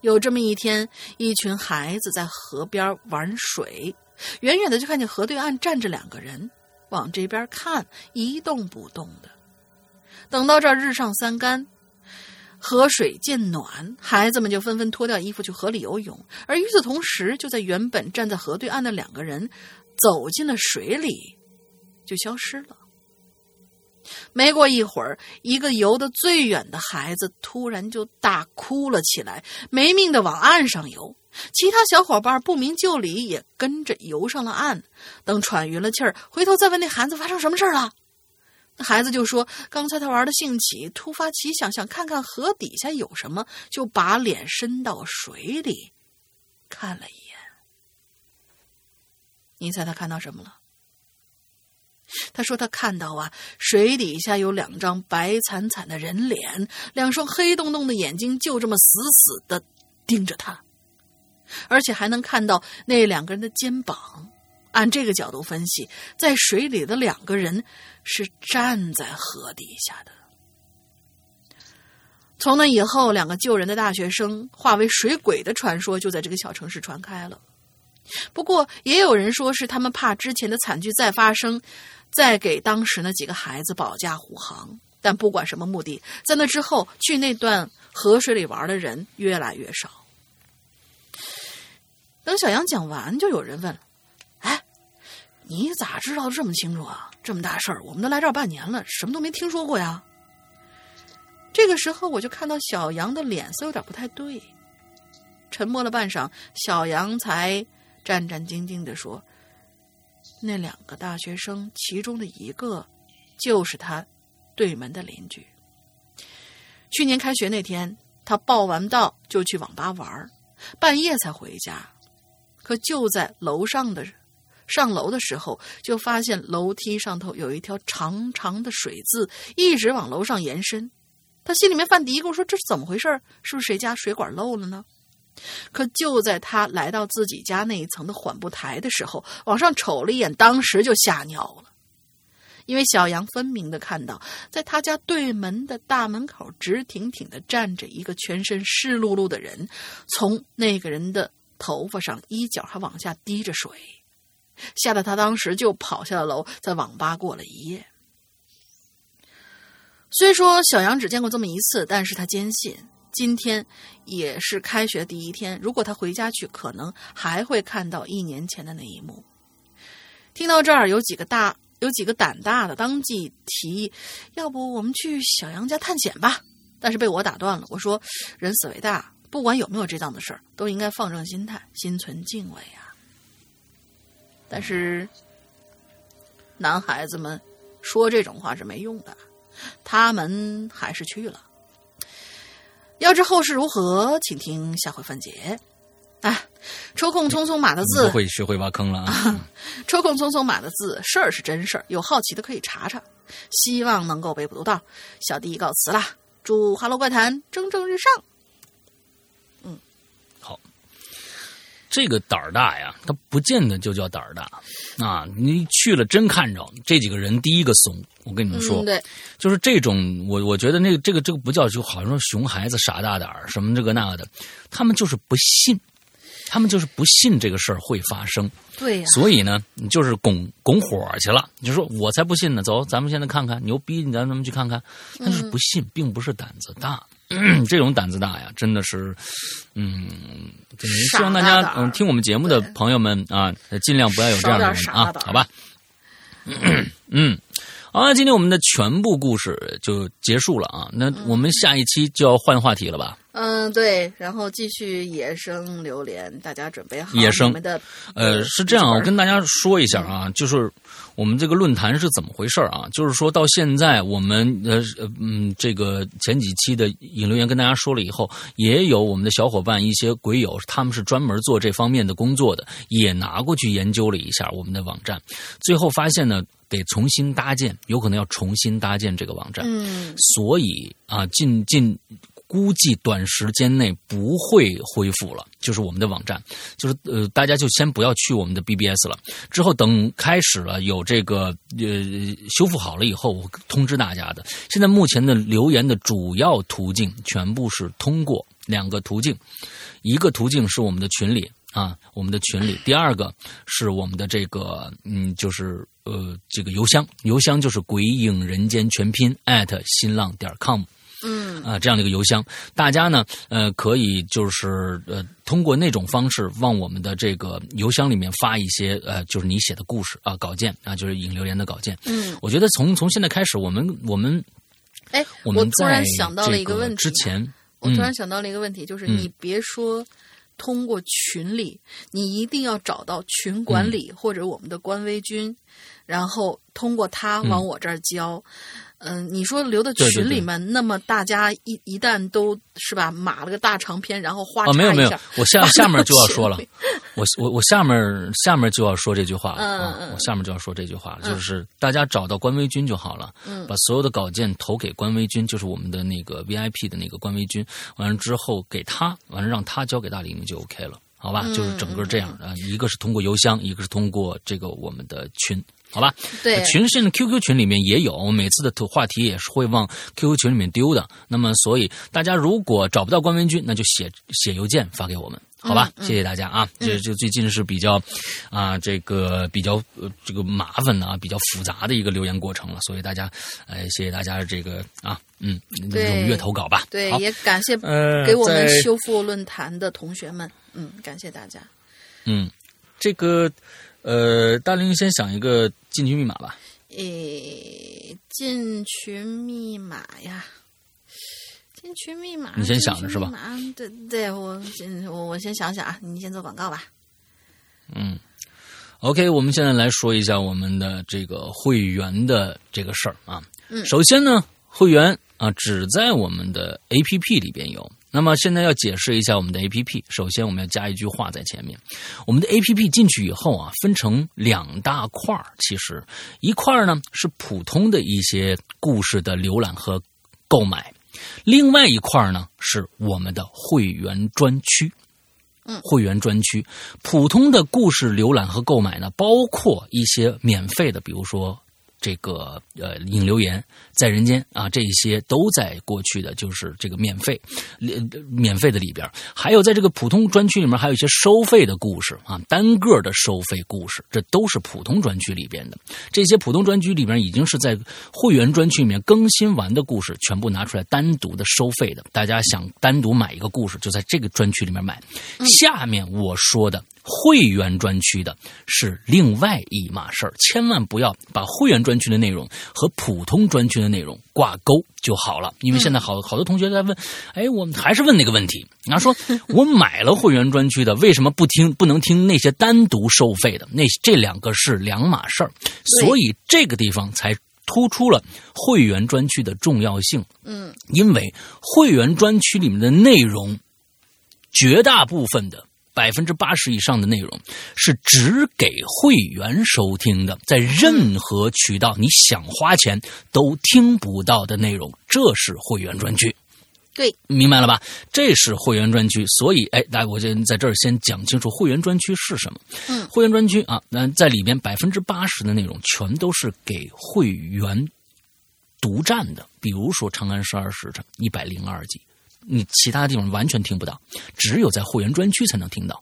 有这么一天，一群孩子在河边玩水，远远的就看见河对岸站着两个人，往这边看，一动不动的。等到这儿日上三竿，河水渐暖，孩子们就纷纷脱掉衣服去河里游泳，而与此同时，就在原本站在河对岸的两个人走进了水里，就消失了。没过一会儿，一个游得最远的孩子突然就大哭了起来，没命的往岸上游。其他小伙伴不明就里，也跟着游上了岸。等喘匀了气儿，回头再问那孩子发生什么事了，那孩子就说：“刚才他玩的兴起，突发奇想，想看看河底下有什么，就把脸伸到水里看了一眼。你猜他看到什么了？”他说：“他看到啊，水底下有两张白惨惨的人脸，两双黑洞洞的眼睛就这么死死的盯着他，而且还能看到那两个人的肩膀。按这个角度分析，在水里的两个人是站在河底下的。从那以后，两个救人的大学生化为水鬼的传说就在这个小城市传开了。不过，也有人说是他们怕之前的惨剧再发生。”再给当时那几个孩子保驾护航，但不管什么目的，在那之后去那段河水里玩的人越来越少。等小杨讲完，就有人问了：“哎，你咋知道这么清楚啊？这么大事儿，我们都来这儿半年了，什么都没听说过呀？”这个时候，我就看到小杨的脸色有点不太对，沉默了半晌，小杨才战战兢兢的说。那两个大学生，其中的一个就是他对门的邻居。去年开学那天，他报完到就去网吧玩，半夜才回家。可就在楼上的上楼的时候，就发现楼梯上头有一条长长的水渍，一直往楼上延伸。他心里面犯嘀咕，说这是怎么回事？是不是谁家水管漏了呢？可就在他来到自己家那一层的缓步台的时候，往上瞅了一眼，当时就吓尿了。因为小杨分明的看到，在他家对门的大门口直挺挺的站着一个全身湿漉漉的人，从那个人的头发上衣角还往下滴着水，吓得他当时就跑下了楼，在网吧过了一夜。虽说小杨只见过这么一次，但是他坚信今天也是开学第一天。如果他回家去，可能还会看到一年前的那一幕。听到这儿，有几个大有几个胆大的当即提议，要不我们去小杨家探险吧？但是被我打断了。我说，人死为大，不管有没有这档子事儿，都应该放正心态，心存敬畏啊。但是，男孩子们说这种话是没用的，他们还是去了。要知后事如何，请听下回分解。啊，抽空匆匆码的字不会学会挖坑了啊！抽空匆匆码的字，事儿是真事儿，有好奇的可以查查。希望能够被捕读到。小弟告辞啦，祝《哈喽怪谈》蒸蒸日上。这个胆儿大呀，他不见得就叫胆儿大啊！你去了真看着这几个人，第一个怂。我跟你们说，嗯、对，就是这种，我我觉得那个这个这个不叫，就好像说熊孩子傻大胆儿什么这个那个的，他们就是不信，他们就是不信这个事儿会发生。对呀、所以呢，你就是拱拱火去了。你就说我才不信呢，走，咱们现在看看牛逼，咱咱们去看看。他就是不信，并不是胆子大。*clears throat* 这种胆子大呀，真的是，嗯，希望大家嗯听我们节目的朋友们啊，尽量不要有这样的人啊，好吧？*clears throat* 嗯，好了，今天我们的全部故事就结束了啊。那我们下一期就要换话题了吧？嗯，对，然后继续野生榴莲，大家准备好野生的。呃，是这样，我跟大家说一下啊，就是我们这个论坛是怎么回事啊？就是说到现在，我们呃嗯，这个前几期的引流员跟大家说了以后，也有我们的小伙伴一些鬼友，他们是专门做这方面的工作的，也拿过去研究了一下我们的网站，最后发现呢。得重新搭建，有可能要重新搭建这个网站，嗯，所以啊，近近估计短时间内不会恢复了。就是我们的网站，就是呃，大家就先不要去我们的 BBS 了。之后等开始了有这个呃修复好了以后，我通知大家的。现在目前的留言的主要途径全部是通过两个途径，一个途径是我们的群里。啊，我们的群里，第二个是我们的这个，嗯，就是呃，这个邮箱，邮箱就是鬼影人间全拼 at 新浪点 com，嗯，啊，这样的一个邮箱，大家呢，呃，可以就是呃，通过那种方式往我们的这个邮箱里面发一些呃，就是你写的故事啊，稿件啊，就是引留言的稿件。嗯，我觉得从从现在开始，我们我们，哎，我们突然想到了一个问题，之前，我突然想到了一个问题，就是嗯你别说。通过群里，你一定要找到群管理、嗯、或者我们的官微君，然后通过他往我这儿交。嗯、呃，你说留到群里面，对。对对那么大家一一旦都是吧，码了个大长篇，然后花哦，没有没有，我下下面就要说了，我我我下面下面就要说这句话了、嗯、啊，我下面就要说这句话了，就是大家找到官微君就好了，嗯，把所有的稿件投给官微君，就是我们的那个 VIP 的那个官微君，完了之后给他，完了让他交给大李明就 OK 了。好吧，就是整个这样啊，一个是通过邮箱，一个是通过这个我们的群，好吧？对，群现在 QQ 群里面也有，我每次的话题也是会往 QQ 群里面丢的。那么，所以大家如果找不到关文君，那就写写邮件发给我们，好吧？嗯、谢谢大家啊！这这最近是比较啊，这个比较呃这个麻烦的啊，比较复杂的一个留言过程了，所以大家呃，谢谢大家这个啊，嗯，踊跃投稿吧。对，也感谢呃给我们修复论坛的同学们。嗯，感谢大家。嗯，这个呃，大林先想一个进群密码吧。诶，进群密码呀，进群密码，你先想着是吧？对对，我先我我先想想啊，你先做广告吧。嗯，OK，我们现在来说一下我们的这个会员的这个事儿啊。嗯，首先呢，会员啊只在我们的 APP 里边有。那么现在要解释一下我们的 A P P。首先，我们要加一句话在前面。我们的 A P P 进去以后啊，分成两大块儿。其实一块儿呢是普通的一些故事的浏览和购买，另外一块儿呢是我们的会员专区。嗯，会员专区，普通的故事浏览和购买呢，包括一些免费的，比如说这个呃引流言在人间啊，这些都在过去的就是这个免费免费的里边，还有在这个普通专区里面还有一些收费的故事啊，单个的收费故事，这都是普通专区里边的。这些普通专区里边已经是在会员专区里面更新完的故事，全部拿出来单独的收费的。大家想单独买一个故事，就在这个专区里面买。下面我说的会员专区的是另外一码事儿，千万不要把会员专区的内容和普通专区的内容挂钩就好了。因为现在好好多同学在问，哎，我们还是问那个问题，啊，说我买了会员专区的，为什么不听不能听那些单独收费的？那这两个是两码事儿，所以这个地方才突出了会员专区的重要性。嗯，因为会员专区里面的内容，绝大部分的百分之八十以上的内容是只给会员收听的，在任何渠道你想花钱都听不到的内容，这是会员专区。对，明白了吧？这是会员专区，所以哎，大家，我先在这儿先讲清楚会员专区是什么。嗯，会员专区啊，那在里边百分之八十的内容全都是给会员独占的，比如说《长安十二时辰》一百零二集，你其他地方完全听不到，只有在会员专区才能听到。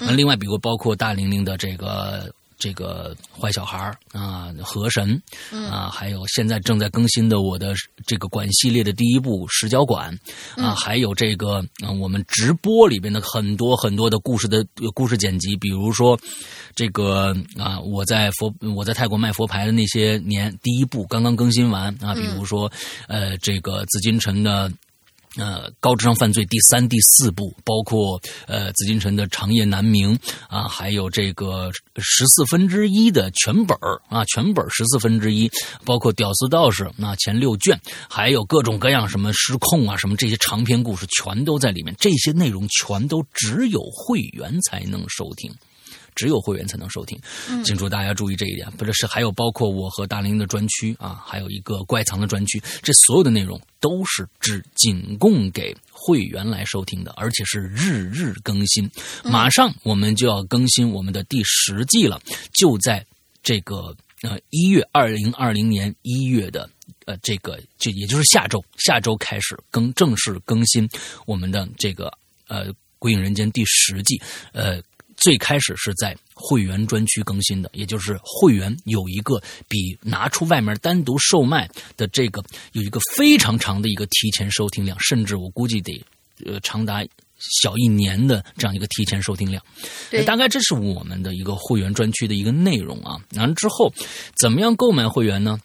那另外，比如包括大玲玲的这个。这个坏小孩啊，河神啊，还有现在正在更新的我的这个馆系列的第一部《石角馆》啊，还有这个啊，我们直播里边的很多很多的故事的故事剪辑，比如说这个啊，我在佛我在泰国卖佛牌的那些年第一部刚刚更新完啊，比如说呃，这个紫禁城的。呃，高智商犯罪第三、第四部，包括呃紫禁城的长夜难明啊，还有这个十四分之一的全本啊，全本十四分之一，包括屌丝道士那前六卷，还有各种各样什么失控啊，什么这些长篇故事全都在里面，这些内容全都只有会员才能收听。只有会员才能收听，请注大家注意这一点。不是，是还有包括我和大林的专区啊，还有一个怪藏的专区，这所有的内容都是只仅供给会员来收听的，而且是日日更新。马上我们就要更新我们的第十季了，就在这个呃一月二零二零年一月的呃这个就也就是下周，下周开始更正式更新我们的这个呃《鬼影人间》第十季，呃。最开始是在会员专区更新的，也就是会员有一个比拿出外面单独售卖的这个有一个非常长的一个提前收听量，甚至我估计得呃长达小一年的这样一个提前收听量。大概这是我们的一个会员专区的一个内容啊。完了之后，怎么样购买会员呢？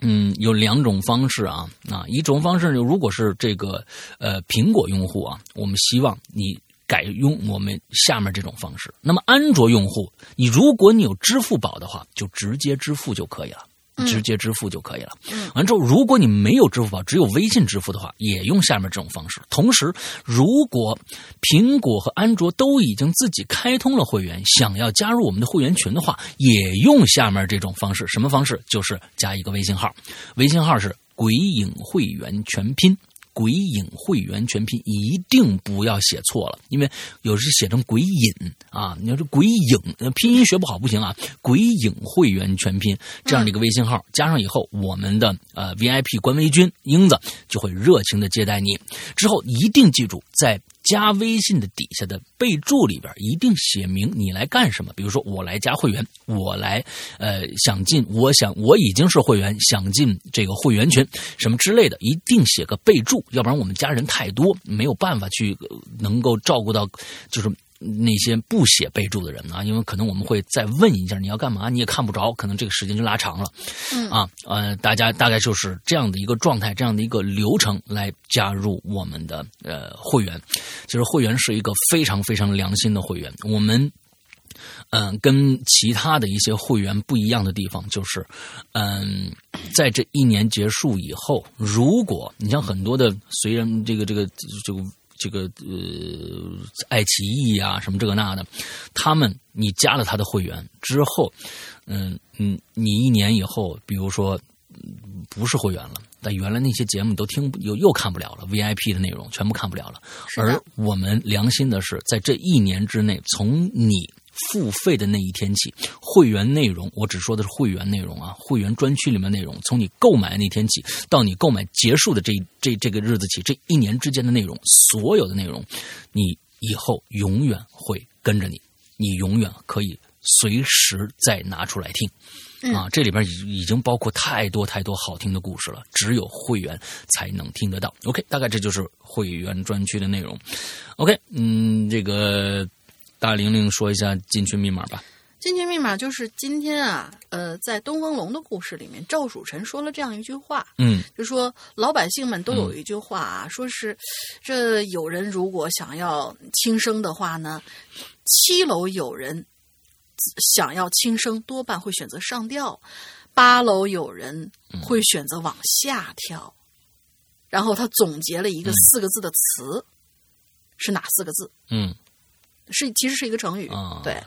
嗯，有两种方式啊啊，一种方式如果是这个呃苹果用户啊，我们希望你。改用我们下面这种方式。那么安卓用户，你如果你有支付宝的话，就直接支付就可以了，直接支付就可以了。完之后，如果你没有支付宝，只有微信支付的话，也用下面这种方式。同时，如果苹果和安卓都已经自己开通了会员，想要加入我们的会员群的话，也用下面这种方式。什么方式？就是加一个微信号，微信号是“鬼影会员全拼”。鬼影会员全拼一定不要写错了，因为有时写成鬼影啊。你要是鬼影，拼音学不好不行啊。鬼影会员全拼这样的一个微信号加上以后，我们的呃 VIP 官微君英子就会热情的接待你。之后一定记住在。加微信的底下的备注里边一定写明你来干什么。比如说，我来加会员，我来呃想进，我想我已经是会员，想进这个会员群什么之类的，一定写个备注，要不然我们家人太多，没有办法去能够照顾到，就是。那些不写备注的人呢？因为可能我们会再问一下你要干嘛，你也看不着，可能这个时间就拉长了。嗯啊呃，大家大概就是这样的一个状态，这样的一个流程来加入我们的呃会员。其实会员是一个非常非常良心的会员。我们嗯跟其他的一些会员不一样的地方就是，嗯，在这一年结束以后，如果你像很多的虽然这个这个这个。这个呃，爱奇艺啊，什么这个那的，他们你加了他的会员之后，嗯嗯，你一年以后，比如说不是会员了，但原来那些节目都听又又看不了了，VIP 的内容全部看不了了。而我们良心的是，在这一年之内，从你付费的那一天起，会员内容，我只说的是会员内容啊，会员专区里面内容，从你购买那天起到你购买结束的这这这个日子起，这一年之间的内容，所有的内容，你以后永远会跟着你，你永远可以随时再拿出来听。啊，这里边已已经包括太多太多好听的故事了，只有会员才能听得到。OK，大概这就是会员专区的内容。OK，嗯，这个大玲玲说一下进群密码吧。进群密码就是今天啊，呃，在东方龙的故事里面，赵曙臣说了这样一句话，嗯就说老百姓们都有一句话啊，说是这有人如果想要轻生的话呢，七楼有人想要轻生，多半会选择上吊；八楼有人会选择往下跳。然后他总结了一个四个字的词，是哪四个字？嗯是其实是一个成语，嗯对，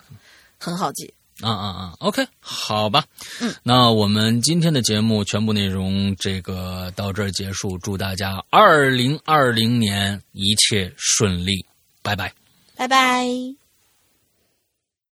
很好记。啊啊啊，OK，好吧。嗯，那我们今天的节目全部内容这个到这儿结束，祝大家二零二零年一切顺利，拜拜。拜拜。